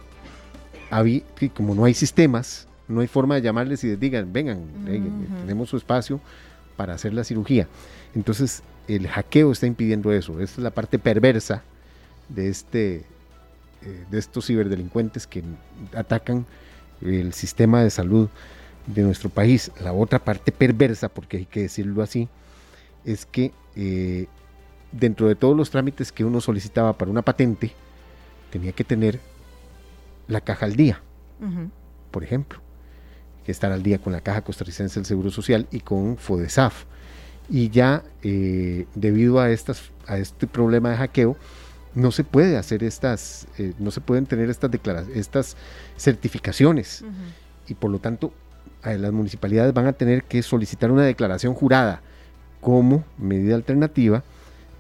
habí- como no hay sistemas, no hay forma de llamarles y les digan, vengan, eh, tenemos su espacio para hacer la cirugía. Entonces, el hackeo está impidiendo eso. Esta es la parte perversa de, este, eh, de estos ciberdelincuentes que atacan el sistema de salud de nuestro país. La otra parte perversa, porque hay que decirlo así, es que eh, dentro de todos los trámites que uno solicitaba para una patente, tenía que tener la caja al día, por ejemplo, que estar al día con la Caja Costarricense del Seguro Social y con FODESAF. Y ya eh, debido a, estas, a este problema de hackeo, no se puede hacer estas, eh, no se pueden tener estas, estas certificaciones. Y por lo tanto, las municipalidades van a tener que solicitar una declaración jurada como medida alternativa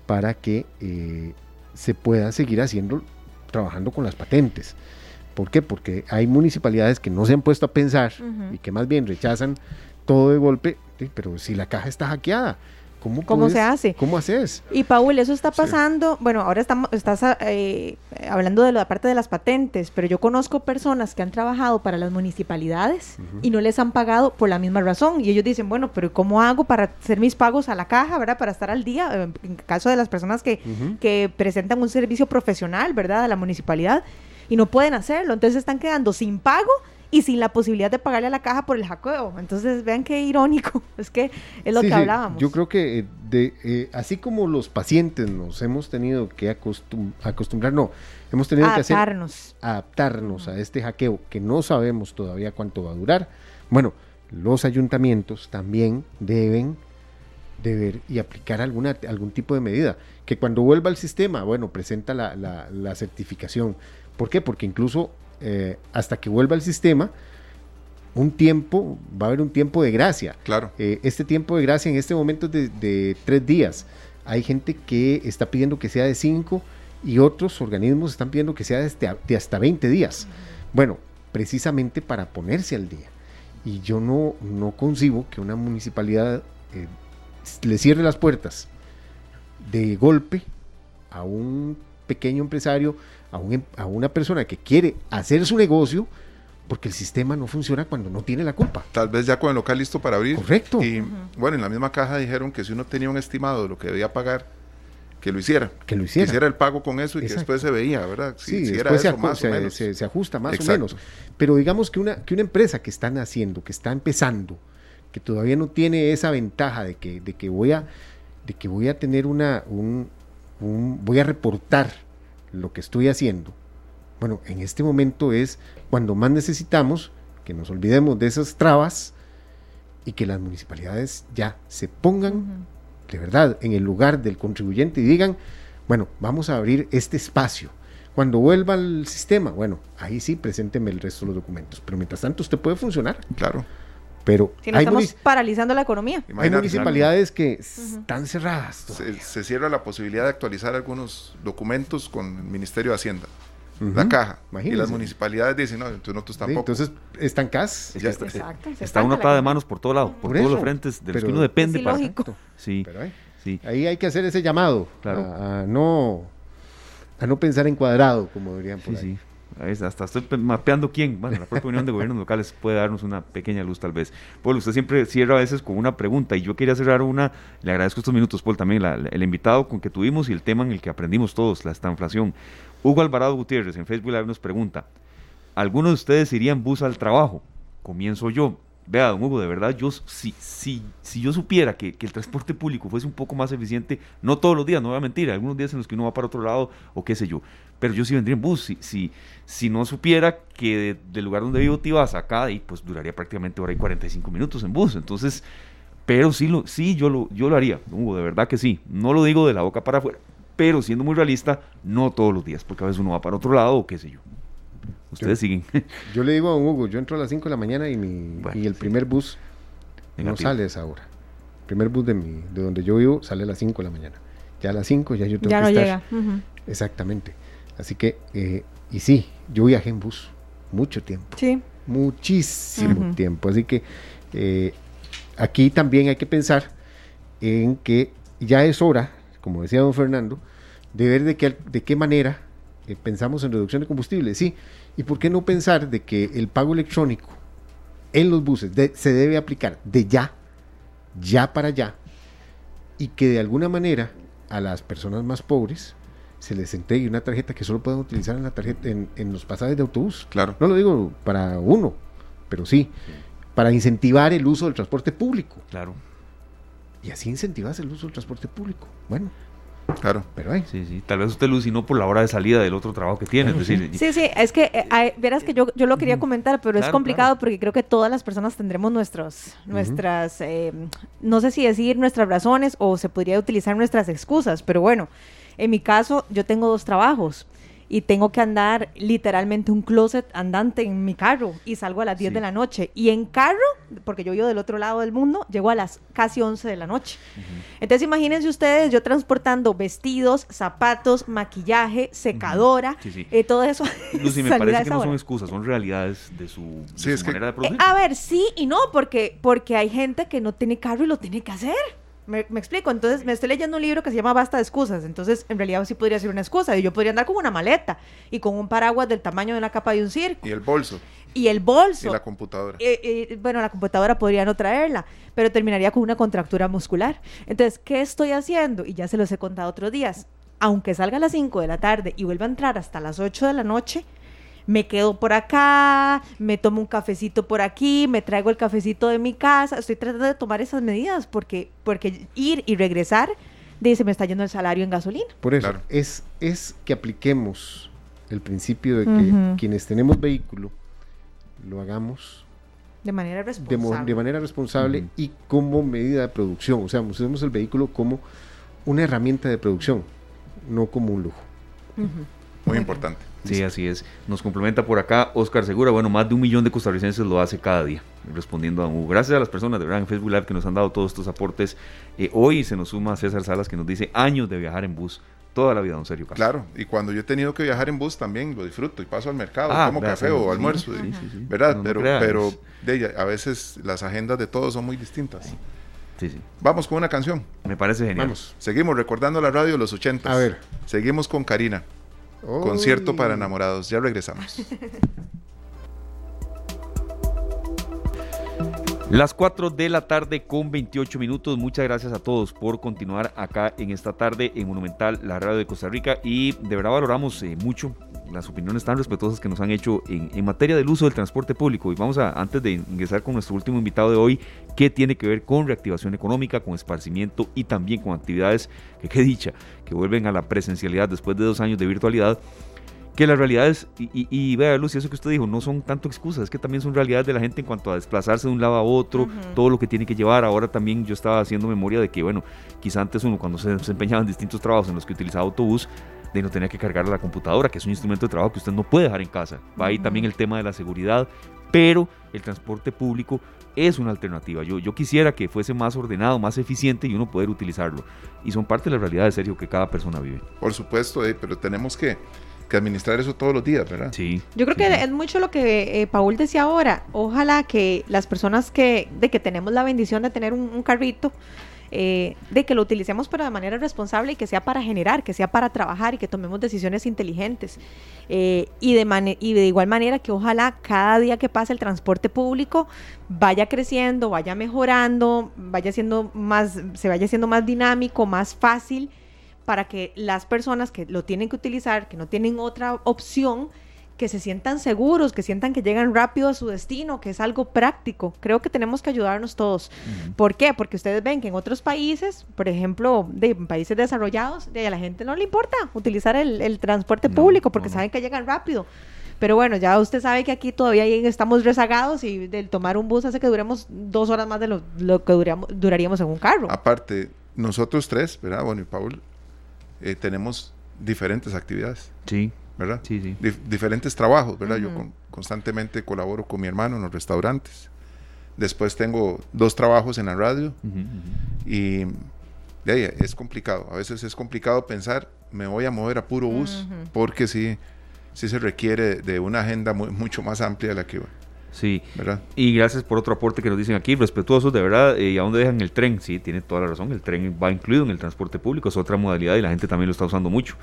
para que eh, se pueda seguir haciendo, trabajando con las patentes. ¿Por qué? Porque hay municipalidades que no se han puesto a pensar y que más bien rechazan todo de golpe, sí, pero si la caja está hackeada, ¿cómo, ¿Cómo puedes- se hace? ¿Cómo haces? Y Paul, eso está pasando, bueno, ahora estamos, estás eh, hablando de la parte de las patentes, pero yo conozco personas que han trabajado para las municipalidades y no les han pagado por la misma razón. Y ellos dicen, bueno, pero ¿cómo hago para hacer mis pagos a la caja, verdad? Para estar al día, eh, en caso de las personas que, que presentan un servicio profesional, ¿verdad? A la municipalidad y no pueden hacerlo. Entonces están quedando sin pago y sin la posibilidad de pagarle a la caja por el hackeo. Entonces, vean qué irónico, es que es lo Sí, que sí, hablábamos. Yo creo que eh, de, eh, así como los pacientes nos hemos tenido que acostum- acostumbrar, no, hemos tenido que hacer adaptarnos a este hackeo que no sabemos todavía cuánto va a durar. Bueno, los ayuntamientos también deben deber y aplicar alguna, algún tipo de medida. Que cuando vuelva al sistema, bueno, presenta la, la- la certificación. ¿Por qué? Porque incluso eh, hasta que vuelva al sistema, un tiempo, va a haber un tiempo de gracia. Claro. Eh, este tiempo de gracia en este momento es de, de tres días. Hay gente que está pidiendo que sea de cinco y otros organismos están pidiendo que sea de, este- de hasta 20 días. Bueno, precisamente para ponerse al día. Y yo no, no concibo que una municipalidad eh, le cierre las puertas de golpe a un pequeño empresario, a, un em- a una persona que quiere hacer su negocio, porque el sistema no funciona cuando no tiene la culpa. Tal vez ya con el local listo para abrir. Correcto. Y bueno, en la misma caja dijeron que si uno tenía un estimado de lo que debía pagar, que lo hiciera. Que lo hiciera. hiciera el pago con eso y Exacto. que después se veía, ¿verdad? Si, Sí, si era se, eso, aju- más se- o menos. se- se ajusta más Exacto. o menos. Pero digamos que una, que una empresa que está naciendo, que está empezando, que todavía no tiene esa ventaja de que, de que voy a de que voy a tener una un, un- voy a reportar lo que estoy haciendo. Bueno, en este momento es cuando más necesitamos que nos olvidemos de esas trabas y que las municipalidades ya se pongan de verdad en el lugar del contribuyente y digan, bueno, vamos a abrir este espacio. Cuando vuelva al sistema, bueno, ahí sí, presénteme el resto de los documentos. Pero mientras tanto, usted puede funcionar. Claro. Pero Si no hay, estamos paralizando la economía. hay Imagínate, municipalidades que están cerradas. Se, se cierra la posibilidad de actualizar algunos documentos con el Ministerio de Hacienda, la caja. Y Imagínese. las municipalidades dicen, no, entonces nosotros Sí, tampoco. entonces, estancás. Ya está. Exacto. se Está la atada de manos por todo lado, por, Por todos los frentes de los que pero- uno depende Es para. Sí, Pero ahí, sí. ahí hay que hacer ese llamado Claro. a, a no a no pensar en cuadrado, como dirían por Sí, ahí. Hasta estoy pe- mapeando quién. Bueno, la propia Unión de Gobiernos Locales puede darnos una pequeña luz, tal vez. Paul, usted siempre cierra a veces con una pregunta y yo quería cerrar una. Le agradezco estos minutos, Paul, también el invitado con que tuvimos y el tema en el que aprendimos todos, la estanflación. Hugo Alvarado Gutiérrez en Facebook nos pregunta: ¿Algunos de ustedes irían bus al trabajo? Comienzo yo. Vea, don Hugo, de verdad, yo si, si, si yo supiera que, que el transporte público fuese un poco más eficiente, no todos los días, no voy a mentir, algunos días en los que uno va para otro lado o qué sé yo, pero yo sí vendría en bus. Si, si, si no supiera que de- del lugar donde vivo te ibas acá, y pues duraría prácticamente hora y 45 minutos en bus. Entonces, pero sí, lo, sí yo, lo, yo lo haría, Hugo, de verdad que sí. No lo digo de la boca para afuera, pero siendo muy realista, no todos los días, porque a veces uno va para otro lado o qué sé yo. Ustedes siguen. Yo le digo a Hugo, yo entro a las 5 de la mañana y, mi, Bueno, y el sí. primer bus no sale a esa hora. El primer bus de, mi, de donde yo vivo sale a las 5 de la mañana. Ya a las 5 ya yo tengo Ya que no estar. llega. Ujú. Exactamente. Así que, eh, y sí, yo viajé en bus mucho tiempo. Sí. Muchísimo tiempo. Así que eh, aquí también hay que pensar en que ya es hora, como decía don Fernando, de ver de qué, de qué manera eh, pensamos en reducción de combustible. Sí, y por qué no pensar de que el pago electrónico en los buses de- se debe aplicar de ya, ya para ya, y que de alguna manera a las personas más pobres se les entregue una tarjeta que solo puedan utilizar en la tarjeta en, en los pasajes de autobús. Claro. No lo digo para uno, pero sí, para incentivar el uso del transporte público. Claro. Y así incentivas el uso del transporte público. Bueno, Claro. pero hay. Sí, sí. Tal vez usted alucinó por la hora de salida del otro trabajo que tiene. Es decir, Sí, sí, es que eh, verás que yo, yo lo quería comentar, pero es Claro, complicado claro. porque creo que todas las personas tendremos nuestros, nuestras, eh, no sé si decir nuestras razones o se podría utilizar nuestras excusas, pero bueno, en mi caso yo tengo dos trabajos y tengo que andar literalmente un closet andante en mi carro y salgo a las 10 Sí. de la noche y en carro, porque yo vivo del otro lado del mundo, llego a las casi 11 de la noche. Entonces imagínense ustedes yo transportando vestidos, zapatos, maquillaje, secadora, Sí, sí. eh, todo eso. Lucy, me parece que no son excusas, son realidades de su, de Sí, su es que- manera de Eh, producir. a ver, sí y no, porque, porque hay gente que no tiene carro y lo tiene que hacer. Me, me explico, entonces me estoy leyendo un libro que se llama Basta de excusas, entonces en realidad sí podría ser una excusa, y yo podría andar con una maleta y con un paraguas del tamaño de una capa de un circo Y el bolso. y el bolso. Y la computadora. Eh, eh, bueno, la computadora podría no traerla, pero terminaría con una contractura muscular. Entonces, ¿qué estoy haciendo? Y ya se los he contado otros días. Aunque salga a las 5 de la tarde y vuelva a entrar hasta las 8 de la noche, me quedo por acá, me tomo un cafecito por aquí, me traigo el cafecito de mi casa. Estoy tratando de tomar esas medidas porque, porque ir y regresar, dice, me está yendo el salario en gasolina. Por eso, es, es que apliquemos el principio de que quienes tenemos vehículo lo hagamos de manera responsable. De, manera responsable y como medida de producción. O sea, usemos el vehículo como una herramienta de producción, no como un lujo. Muy importante. Sí, así es. Nos complementa por acá Oscar Segura. Bueno, más de un millón de costarricenses lo hace cada día, respondiendo a Hugo. Gracias a las personas de verdad en Facebook Live que nos han dado todos estos aportes. Eh, hoy se nos suma César Salas que nos dice años de viajar en bus toda la vida, don Sergio Claro, y cuando yo he tenido que viajar en bus también lo disfruto y paso al mercado, ah, tomo café o almuerzo, ¿verdad? pero pero de a veces las agendas de todos son muy distintas. Sí, sí. Vamos con una canción. Me parece genial. Vamos. Seguimos recordando la radio de los 80. A ver. Seguimos con Karina. Concierto para enamorados. Ya regresamos. Las 4 de la tarde con 28 minutos. Muchas gracias a todos por continuar acá en esta tarde en Monumental, la radio de Costa Rica. Y de verdad valoramos eh, mucho las opiniones tan respetuosas que nos han hecho en, materia del uso del transporte público. Y vamos a, antes de ingresar con nuestro último invitado de hoy, que tiene que ver con reactivación económica, con esparcimiento y también con actividades que, qué dicha, que vuelven a la presencialidad después de dos años de virtualidad que las realidades, y, y, vea Lucy, eso que usted dijo, no son tanto excusas, es que también son realidades de la gente en cuanto a desplazarse de un lado a otro, todo lo que tiene que llevar. Ahora también yo estaba haciendo memoria de que, bueno, quizá antes uno cuando se desempeñaba en distintos trabajos en los que utilizaba autobús, de no tenía que cargar la computadora, que es un instrumento de trabajo que usted no puede dejar en casa. Va ahí también el tema de la seguridad, pero el transporte público es una alternativa. Yo, yo quisiera que fuese más ordenado, más eficiente y uno poder utilizarlo. Y son parte de la realidad, de serio, que cada persona vive. Por supuesto, eh, pero tenemos que que administrar eso todos los días, ¿verdad? Sí. Yo creo que es mucho lo que eh, Paul decía ahora. Ojalá que las personas que, de que tenemos la bendición de tener un, carrito, eh, de que lo utilicemos pero de manera responsable y que sea para generar, que sea para trabajar y que tomemos decisiones inteligentes. Eh, y, de y de igual manera que ojalá cada día que pase el transporte público vaya creciendo, vaya mejorando, vaya siendo más, se vaya siendo más dinámico, más fácil para que las personas que lo tienen que utilizar, que no tienen otra opción, que se sientan seguros, que sientan que llegan rápido a su destino, que es algo práctico. Creo que tenemos que ayudarnos todos. ¿Por qué? Porque ustedes ven que en otros países, por ejemplo, de países desarrollados, de a la gente no le importa utilizar el, transporte público porque saben que llegan rápido. Pero bueno, ya usted sabe que aquí todavía estamos rezagados y del tomar un bus hace que duremos dos horas más de lo, que duraríamos en un carro. Aparte, nosotros tres, ¿verdad? Bueno, y Paul, eh, tenemos diferentes actividades. Sí. ¿Verdad? Sí, sí. diferentes trabajos, ¿verdad? Yo constantemente colaboro con mi hermano en los restaurantes. Después tengo dos trabajos en la radio. Y de ahí es complicado. A veces es complicado pensar, me voy a mover a puro bus, porque sí, sí se requiere de una agenda mucho más amplia de la que Sí. ¿verdad? Y gracias por otro aporte que nos dicen aquí, respetuosos, de verdad. Eh, ¿Y a dónde dejan el tren? Sí, tiene toda la razón. El tren va incluido en el transporte público, es otra modalidad y la gente también lo está usando mucho.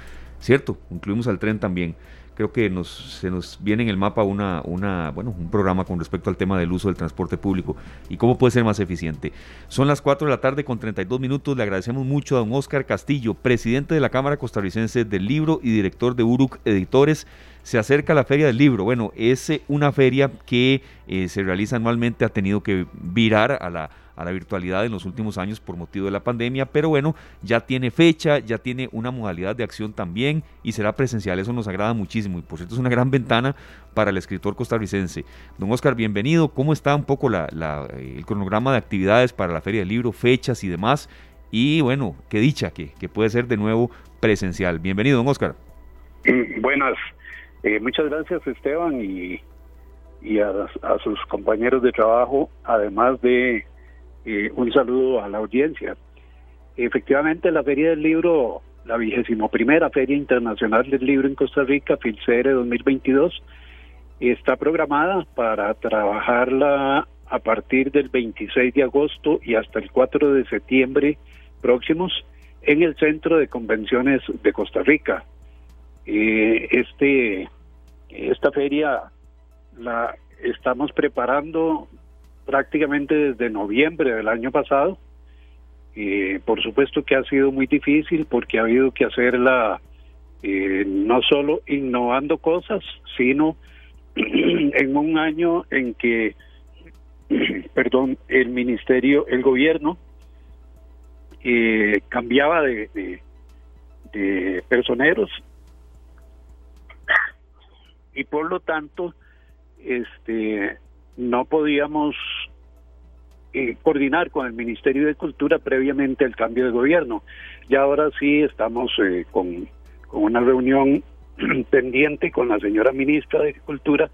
Cierto, incluimos al tren también. Creo que nos, se nos viene en el mapa una, una, bueno, un programa con respecto al tema del uso del transporte público y cómo puede ser más eficiente. Son las 4 de la tarde con 32 minutos. Le agradecemos mucho a don Oscar Castillo, presidente de la Cámara Costarricense del Libro y director de URUC Editores se acerca la Feria del Libro. Bueno, es eh, una feria que eh, se realiza anualmente, ha tenido que virar a la, a la virtualidad en los últimos años por motivo de la pandemia, pero bueno, ya tiene fecha, ya tiene una modalidad de acción también y será presencial, eso nos agrada muchísimo y por cierto es una gran ventana para el escritor costarricense. Don Oscar, bienvenido, ¿cómo está un poco la, eh, el cronograma de actividades para la Feria del Libro, fechas y demás? Y bueno, qué dicha que, que puede ser de nuevo presencial. Bienvenido, don Oscar. Buenas eh, muchas gracias Esteban y, y a, sus compañeros de trabajo, además de eh, un saludo a la audiencia. Efectivamente, la Feria del Libro, la vigésimo primera Feria Internacional del Libro en Costa Rica, FILCERE 2022, está programada para trabajarla a partir del 26 de agosto y hasta el 4 de septiembre próximos en el Centro de Convenciones de Costa Rica. Eh, este esta feria la estamos preparando prácticamente desde noviembre del año pasado. y por supuesto que ha sido muy difícil porque ha habido que hacerla eh, no solo innovando cosas, sino en un año en que, perdón, el ministerio, el gobierno eh, cambiaba de, de, de personeros y por lo tanto este no podíamos eh, coordinar con el Ministerio de Cultura previamente al cambio de gobierno. Y ahora sí estamos eh, con, con una reunión pendiente con la señora ministra de Cultura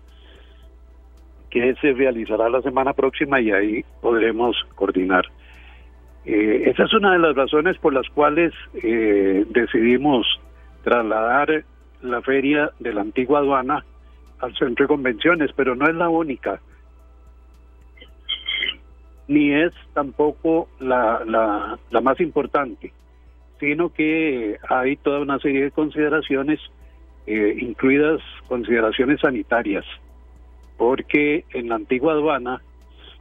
que se realizará la semana próxima y ahí podremos coordinar. Eh, esa es una de las razones por las cuales eh, decidimos trasladar la feria de la antigua aduana al centro de convenciones, pero no es la única, ni es tampoco la, la, la más importante, sino que hay toda una serie de consideraciones, eh, incluidas consideraciones sanitarias, porque en la antigua aduana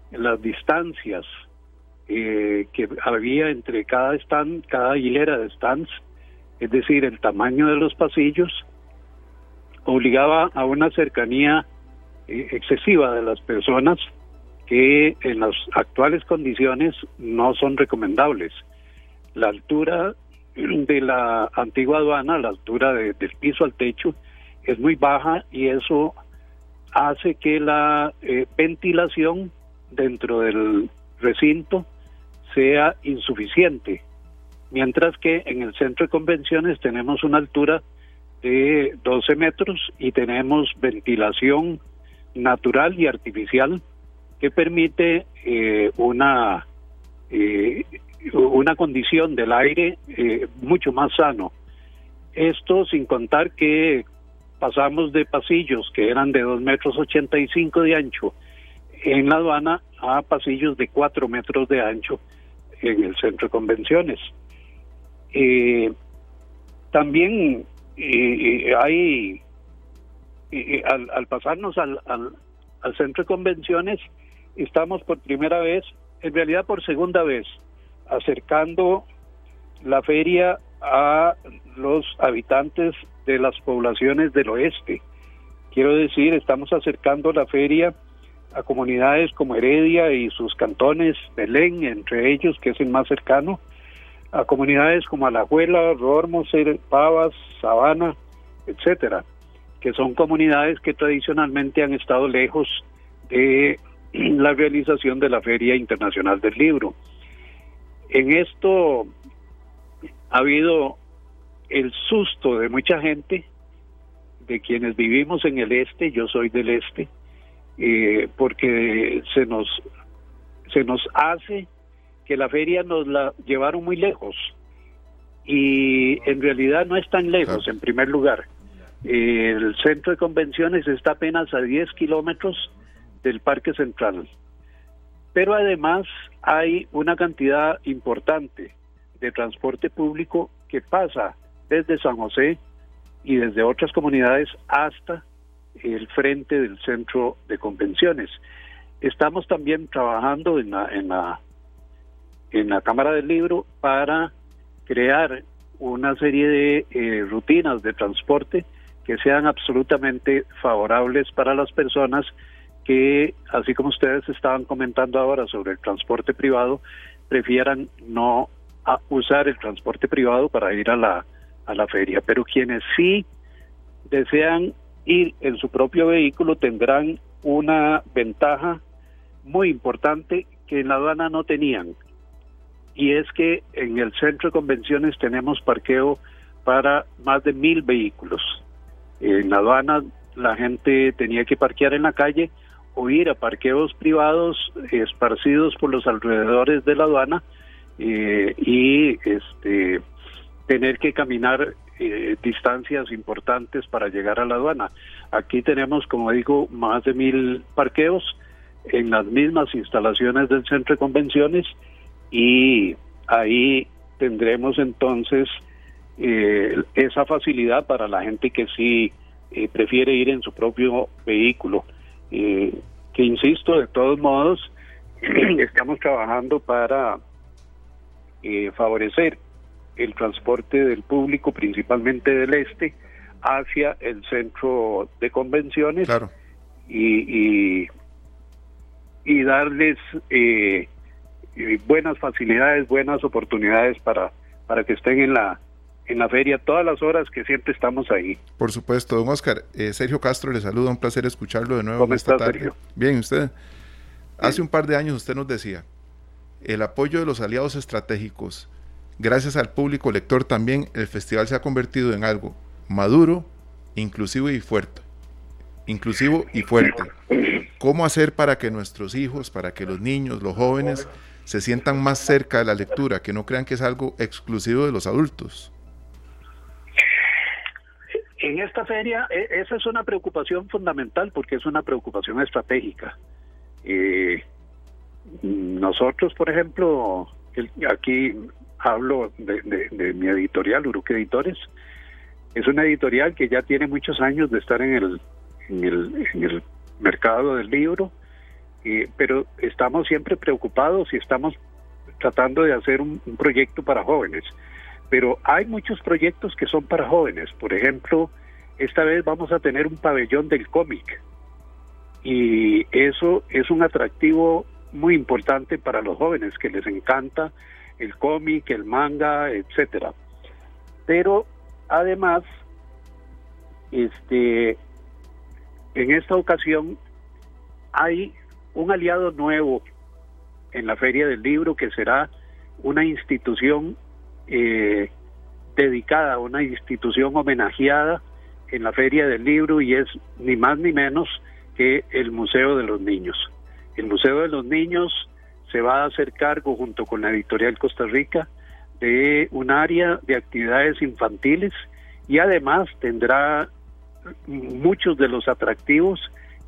las distancias eh, que había entre cada stand, cada hilera de stands, es decir, el tamaño de los pasillos, obligaba a una cercanía eh, excesiva de las personas que en las actuales condiciones no son recomendables. La altura de la antigua aduana, la altura de- del piso al techo, es muy baja y eso hace que la eh, ventilación dentro del recinto sea insuficiente, mientras que en el centro de convenciones tenemos una altura de 12 metros y tenemos ventilación natural y artificial que permite eh, una eh, una condición del aire eh, mucho más sano. Esto sin contar que pasamos de pasillos que eran de 2 metros 85 de ancho en la aduana a pasillos de 4 metros de ancho en el centro de convenciones. También hay, al, al pasarnos al, al, al centro de convenciones, estamos por primera vez, en realidad por segunda vez, acercando la feria a los habitantes de las poblaciones del oeste. Quiero decir, estamos acercando la feria a comunidades como Heredia y sus cantones, Belén, entre ellos, que es el más cercano, a comunidades como Alajuela, Rormoser, Pavas, Sabana, etcétera, que son comunidades que tradicionalmente han estado lejos de la realización de la Feria Internacional del Libro. En esto ha habido el susto de mucha gente, de quienes vivimos en el este, yo soy del este, eh, porque se nos se nos hace que la feria nos la llevaron muy lejos. Y en realidad no es tan lejos en primer lugar. El centro de convenciones está apenas a 10 kilómetros del parque central pero además hay una cantidad importante de transporte público que pasa desde San José y desde otras comunidades hasta el frente del centro de convenciones. Estamos también trabajando en la, en la, en la Cámara del Libro para crear una serie de eh, rutinas de transporte que sean absolutamente favorables para las personas que, así como ustedes estaban comentando ahora sobre el transporte privado, prefieran no usar el transporte privado para ir a la, a la feria. Pero quienes sí desean ir en su propio vehículo tendrán una ventaja muy importante que en la aduana no tenían. Y es que en el centro de convenciones tenemos parqueo para más de mil vehículos. En la aduana la gente tenía que parquear en la calle o ir a parqueos privados esparcidos por los alrededores de la aduana eh, y este tener que caminar eh, distancias importantes para llegar a la aduana. Aquí tenemos, como digo, más de mil parqueos en las mismas instalaciones del centro de convenciones y ahí tendremos entonces eh, esa facilidad para la gente que sí eh, prefiere ir en su propio vehículo. Eh, que insisto, de todos modos, estamos trabajando para eh, favorecer el transporte del público, principalmente del este, hacia el centro de convenciones y, y, y darles eh, eh, buenas facilidades, buenas oportunidades para, para que estén en la, en la feria todas las horas que siempre estamos ahí. Por supuesto, don Oscar. Eh, Sergio Castro le saluda, un placer escucharlo de nuevo ¿Cómo esta está, tarde. Sergio? Bien, usted. Hace un par de años usted nos decía, el apoyo de los aliados estratégicos, gracias al público lector también, el festival se ha convertido en algo maduro, inclusivo y fuerte. Inclusivo y fuerte. ¿Cómo hacer para que nuestros hijos, para que los niños, los jóvenes, se sientan más cerca de la lectura, que no crean que es algo exclusivo de los adultos? En esta feria, e- esa es una preocupación fundamental porque es una preocupación estratégica. Eh, nosotros, por ejemplo, aquí hablo de, de- mi editorial, Uruque Editores, es una editorial que ya tiene muchos años de estar en el, en el, en el mercado del libro, eh, pero estamos siempre preocupados y estamos tratando de hacer un proyecto para jóvenes. Pero hay muchos proyectos que son para jóvenes. Por ejemplo, esta vez vamos a tener un pabellón del cómic. Y eso es un atractivo muy importante para los jóvenes que les encanta el cómic, el manga, etcétera. Pero además, este, en esta ocasión hay un aliado nuevo en la Feria del Libro que será una institución eh, dedicada, una institución homenajeada en la Feria del Libro y es ni más ni menos que el Museo de los Niños. El Museo de los Niños se va a hacer cargo junto con la editorial Costa Rica de un área de actividades infantiles y además tendrá muchos de los atractivos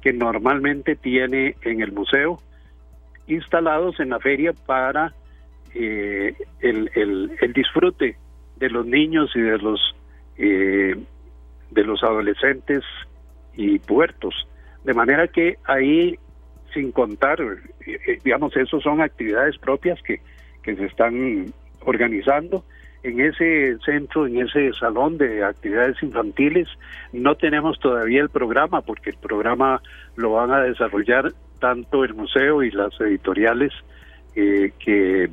que normalmente tiene en el museo instalados en la feria para eh, el, el, el disfrute de los niños y de los eh, de los adolescentes y puertos. De manera que ahí sin contar eh, eh, digamos esos son actividades propias que, que se están organizando. En ese centro, en ese salón de actividades infantiles, no tenemos todavía el programa porque el programa lo van a desarrollar tanto el museo y las editoriales eh, que,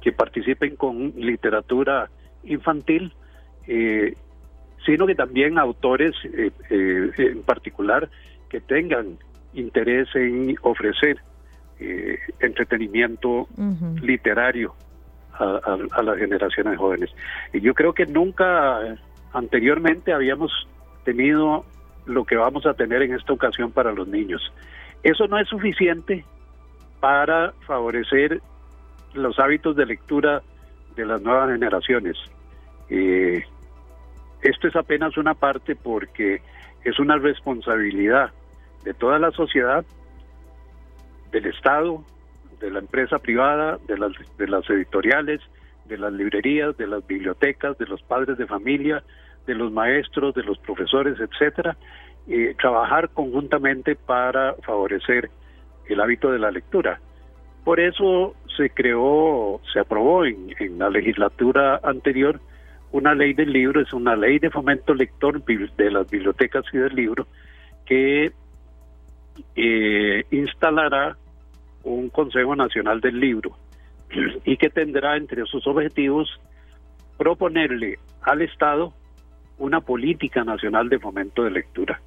que participen con literatura infantil, sino que también autores eh, eh, en particular que tengan interés en ofrecer eh, entretenimiento literario a, a- a las generaciones jóvenes. Y yo creo que nunca anteriormente habíamos tenido lo que vamos a tener en esta ocasión para los niños. Eso no es suficiente para favorecer los hábitos de lectura de las nuevas generaciones. Eh, esto es apenas una parte porque es una responsabilidad de toda la sociedad, del Estado, de la empresa privada, de las, de las editoriales, de las librerías, de las bibliotecas, de los padres de familia, de los maestros, de los profesores, etcétera, trabajar conjuntamente para favorecer el hábito de la lectura. Por eso se creó, se aprobó en la legislatura anterior una ley del libro, es una ley de fomento lector de las bibliotecas y del libro, que eh, instalará un Consejo Nacional del Libro y que tendrá entre sus objetivos proponerle al Estado una política nacional de fomento de lectura.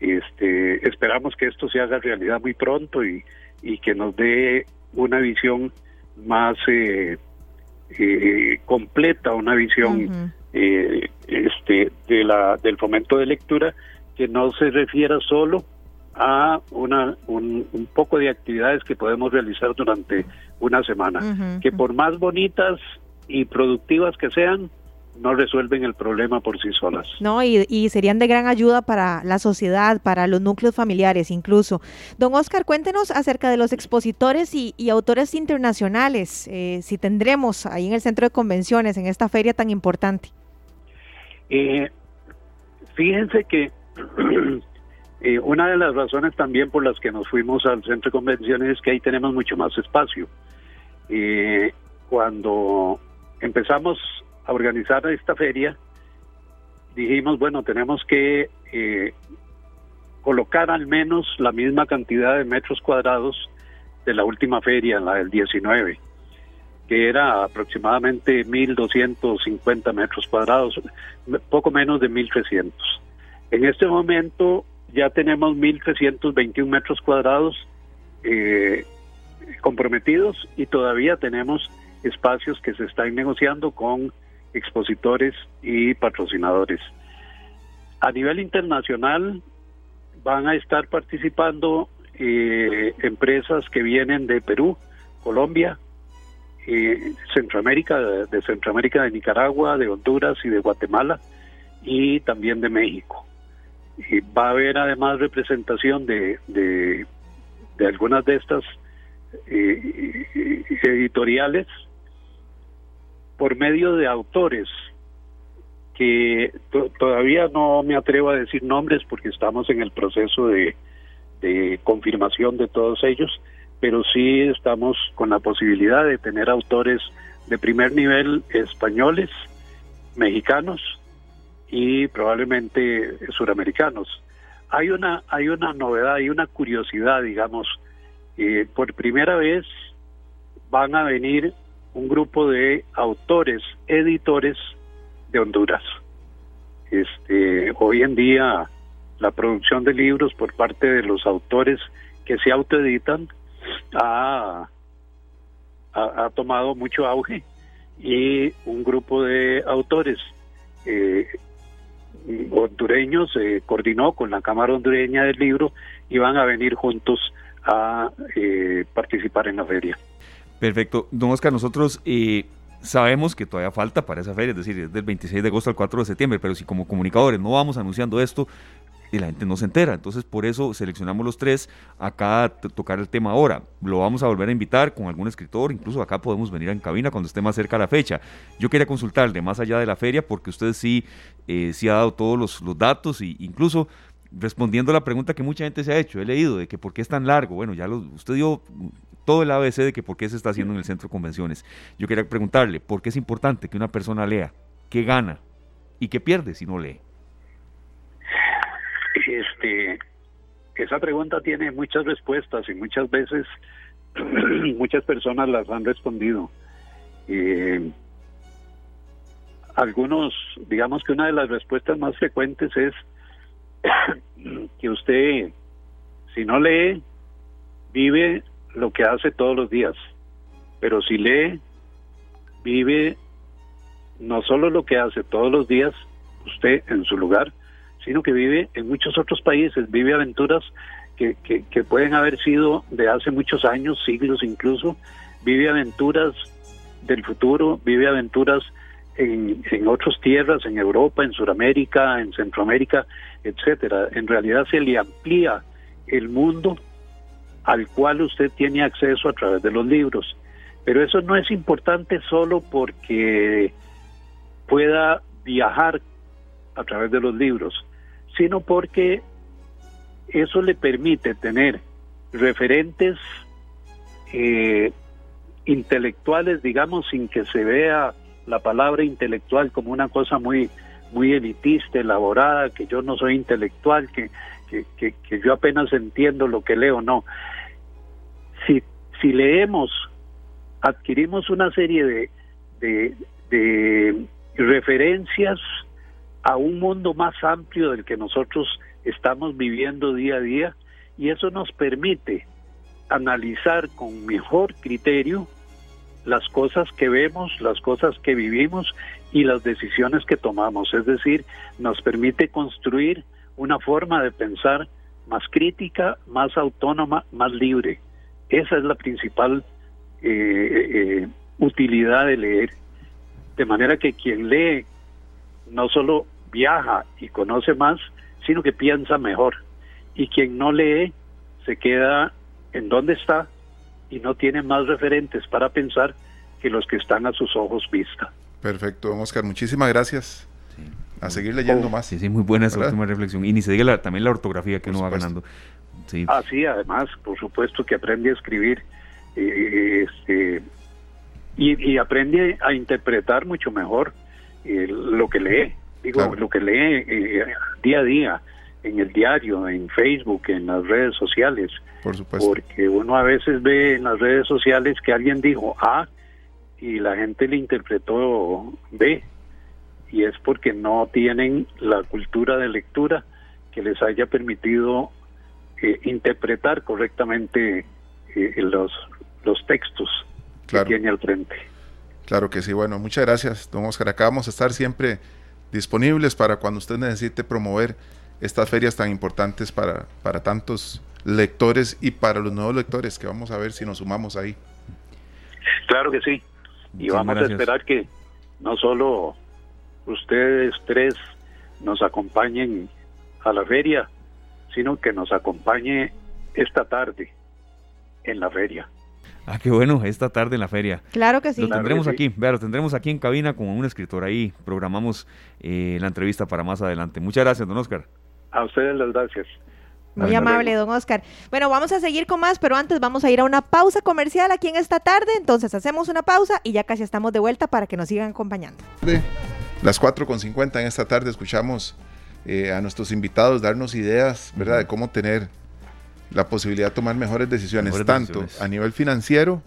Este, esperamos que esto se haga realidad muy pronto y, y que nos dé una visión más eh, eh, completa, una visión eh, este, de la, del fomento de lectura que no se refiera solo a una, un, un poco de actividades que podemos realizar durante una semana, que por más bonitas y productivas que sean, no resuelven el problema por sí solas. No, y, y serían de gran ayuda para la sociedad, para los núcleos familiares incluso. Don Oscar, cuéntenos acerca de los expositores y, y autores internacionales, eh, si tendremos ahí en el centro de convenciones, en esta feria tan importante. Eh, fíjense que eh, una de las razones también por las que nos fuimos al centro de convenciones es que ahí tenemos mucho más espacio. Eh, cuando empezamos a organizar esta feria, dijimos, bueno, tenemos que eh, colocar al menos la misma cantidad de metros cuadrados de la última feria, la del 19, que era aproximadamente 1.250 metros cuadrados, poco menos de 1.300. En este momento ya tenemos 1.321 metros cuadrados eh, comprometidos y todavía tenemos espacios que se están negociando con expositores y patrocinadores. A nivel internacional van a estar participando eh, empresas que vienen de Perú, Colombia, eh, Centroamérica, de, Centroamérica, de Nicaragua, de Honduras y de Guatemala y también de México. Y va a haber además representación de, de, algunas de estas eh, editoriales por medio de autores que todavía no me atrevo a decir nombres porque estamos en el proceso de, confirmación de todos ellos, pero sí estamos con la posibilidad de tener autores de primer nivel españoles, mexicanos y probablemente suramericanos. Hay una, hay una novedad, hay una curiosidad, digamos, eh, por primera vez van a venir un grupo de autores, editores de Honduras. Este, hoy en día la producción de libros por parte de los autores que se autoeditan ha, ha, tomado mucho auge y un grupo de autores eh, hondureños se coordinó con la Cámara Hondureña del Libro y van a venir juntos a eh, participar en la feria. Perfecto. Don Oscar, nosotros eh, Sabemos que todavía falta para esa feria, es decir, es del 26 de agosto al 4 de septiembre, pero si como comunicadores no vamos anunciando esto, la gente no se entera. Entonces, por eso seleccionamos los tres acá a tocar el tema ahora. Lo vamos a volver a invitar con algún escritor, incluso acá podemos venir en cabina cuando esté más cerca la fecha. Yo quería consultarle más allá de la feria, porque usted sí, eh, sí ha dado todos los, los datos e incluso respondiendo a la pregunta que mucha gente se ha hecho, he leído de que por qué es tan largo. Bueno, ya lo, usted dio todo el ABC de que por qué se está haciendo en el centro de convenciones. Yo quería preguntarle, ¿por qué es importante que una persona lea? ¿Qué gana? ¿Y qué pierde si no lee? Este, esa pregunta tiene muchas respuestas y muchas veces muchas personas las han respondido. Eh, algunos, digamos que una de las respuestas más frecuentes es que usted, si no lee, vive lo que hace todos los días, pero si lee, vive no solo lo que hace todos los días usted en su lugar, sino que vive en muchos otros países, vive aventuras que, que, pueden haber sido de hace muchos años, siglos incluso, vive aventuras del futuro, vive aventuras en, en otras tierras, en Europa, en Sudamérica, en Centroamérica, etcétera. En realidad se le amplía el mundo al cual usted tiene acceso a través de los libros. Pero eso no es importante solo porque pueda viajar a través de los libros, sino porque eso le permite tener referentes eh, intelectuales, digamos, sin que se vea la palabra intelectual como una cosa muy muy elitista, elaborada, que yo no soy intelectual, que, que, yo apenas entiendo lo que leo, no. Si, si leemos, adquirimos una serie de, de, de referencias a un mundo más amplio del que nosotros estamos viviendo día a día y eso nos permite analizar con mejor criterio las cosas que vemos, las cosas que vivimos y las decisiones que tomamos. Es decir, nos permite construir una forma de pensar más crítica, más autónoma, más libre. Esa es la principal eh, eh, utilidad de leer. De manera que quien lee no solo viaja y conoce más, sino que piensa mejor. Y quien no lee se queda en donde está y no tiene más referentes para pensar que los que están a sus ojos vista. Perfecto, Oscar, muchísimas gracias. A seguir leyendo más. Sí, sí, muy buena esa última reflexión. Y ni se diga también la ortografía que uno va ganando. Sí. Ah, sí, además, por supuesto que aprende a escribir eh, este, y, aprende a interpretar mucho mejor eh, lo que lee. Digo, lo que lee eh, día a día. en el diario, en Facebook, en las redes sociales. Por supuesto. Porque uno a veces ve en las redes sociales que alguien dijo A y la gente le interpretó B. Y es porque no tienen la cultura de lectura que les haya permitido eh, interpretar correctamente eh, los, los textos Claro. que tiene al frente. Claro que sí. Bueno, muchas gracias, don Oscar. Acá vamos a estar siempre disponibles para cuando usted necesite promover estas ferias tan importantes para, para tantos lectores y para los nuevos lectores que vamos a ver si nos sumamos ahí. Claro que sí. Y Muchas vamos gracias. a esperar que no solo ustedes tres nos acompañen a la feria, sino que nos acompañe esta tarde en la feria. Ah, qué bueno, esta tarde en la feria. Claro que sí. Lo tendremos sí. aquí, vea, lo tendremos aquí en cabina con un escritor ahí. Programamos eh, la entrevista para más adelante. Muchas gracias, don Oscar. A ustedes las gracias. Muy amable, don Oscar. Bueno, vamos a seguir con más, pero antes vamos a ir a una pausa comercial aquí en esta tarde. Entonces hacemos una pausa y ya casi estamos de vuelta para que nos sigan acompañando. De las 4.50 en esta tarde escuchamos eh, a nuestros invitados darnos ideas, ¿verdad?, de cómo tener la posibilidad de tomar mejores decisiones, Mejores tanto decisiones. a nivel financiero,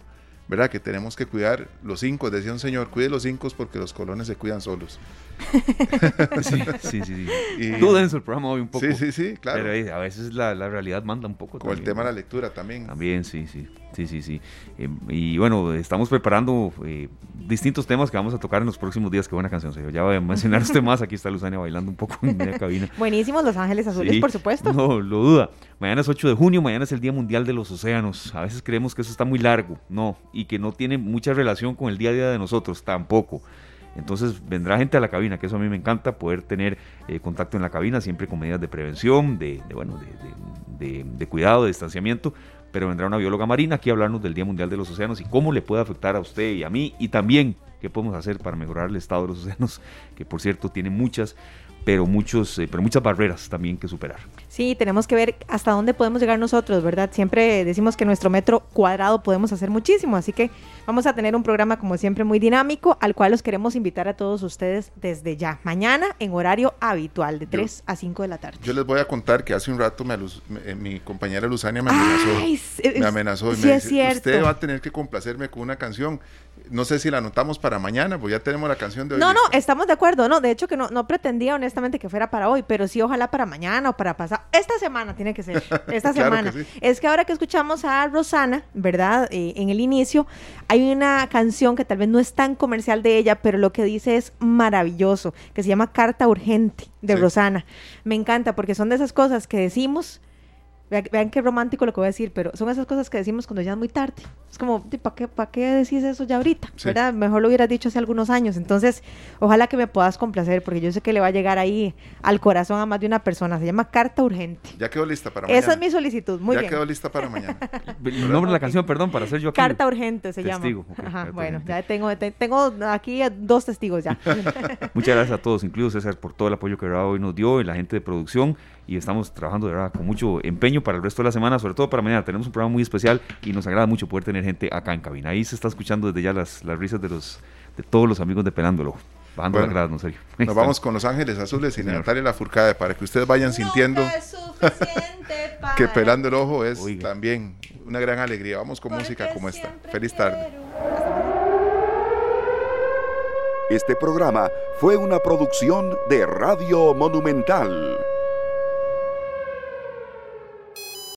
¿verdad?, que tenemos que cuidar los cinco, decía un señor, cuide los cinco porque los colones se cuidan solos. Sí, sí, sí. sí. Y- Tú denso el programa hoy un poco. Sí, sí, sí, claro. Pero eh, a veces la, la realidad manda un poco. Con el también, tema de ¿no? la lectura también. También, sí, sí, sí, sí, sí. Eh, y bueno, estamos preparando eh, distintos temas que vamos a tocar en los próximos días. Qué buena canción, señor. Ya voy a mencionar usted más. Aquí está Luzania bailando un poco en media cabina. Buenísimos Los Ángeles Azules, Sí, por supuesto. No, lo duda. Mañana es 8 de junio, mañana es el Día Mundial de los Océanos. A veces creemos que eso está muy largo, no, y que no tiene mucha relación con el día a día de nosotros, tampoco. Entonces vendrá gente a la cabina, que eso a mí me encanta, poder tener eh, contacto en la cabina, siempre con medidas de prevención, de, bueno, de cuidado, de distanciamiento. Pero vendrá una bióloga marina aquí a hablarnos del Día Mundial de los Océanos y cómo le puede afectar a usted y a mí, y también qué podemos hacer para mejorar el estado de los océanos, que por cierto tiene muchas, pero, muchos, eh, pero muchas barreras también que superar. Sí, tenemos que ver hasta dónde podemos llegar nosotros, ¿verdad? Siempre decimos que nuestro metro cuadrado podemos hacer muchísimo, así que vamos a tener un programa como siempre muy dinámico, al cual los queremos invitar a todos ustedes desde ya, mañana en horario habitual, de 3 a 5 de la tarde. Yo les voy a contar que hace un rato me aluz- me- eh, mi compañera Luzania me amenazó. Ay, me amenazó y sí me es dice, cierto. usted va a tener que complacerme con una canción. No sé si la anotamos para mañana, pues ya tenemos la canción de hoy. No, no, estamos de acuerdo, no, de hecho que no, no pretendía honestamente que fuera para hoy, pero sí ojalá para mañana o para pasar. Esta semana tiene que ser, esta Claro semana. que sí. Es que ahora que escuchamos a Rosana, ¿verdad? Eh, en el inicio, hay una canción que tal vez no es tan comercial de ella, pero lo que dice es maravilloso, que se llama Carta Urgente de Sí. Rosana. Me encanta porque son de esas cosas que decimos. Vean, vean qué romántico lo que voy a decir, pero son esas cosas que decimos cuando ya es muy tarde. Es como, ¿para qué, ¿para qué decís eso ya ahorita? Sí. ¿Verdad? Mejor lo hubieras dicho hace algunos años. Entonces, ojalá que me puedas complacer, porque yo sé que le va a llegar ahí al corazón a más de una persona. Se llama Carta Urgente. Ya quedó lista para mañana. Esa es mi solicitud. Muy ya bien. quedó lista para mañana. El nombre de la canción, perdón, para hacer yo aquí. Carta Urgente se Testigo, llama. ok, Ajá, Carta bueno, Urgente. ya tengo, te- tengo aquí dos testigos ya. Muchas gracias a todos, incluido César, por todo el apoyo que hoy nos dio y la gente de producción. Y estamos trabajando de verdad con mucho empeño para el resto de la semana, sobre todo para mañana. Tenemos un programa muy especial y nos agrada mucho poder tener gente acá en cabina. Ahí se está escuchando desde ya las, las risas de los de todos los amigos de Pelándolo. Bajando Bueno, la grada, no serio. Nos vamos con Los Ángeles Azules y Natalia Lafourcade para que ustedes vayan sintiendo que pelando el ojo es también una gran alegría. Vamos con música como esta. Feliz tarde. Este programa fue una producción de Radio Monumental.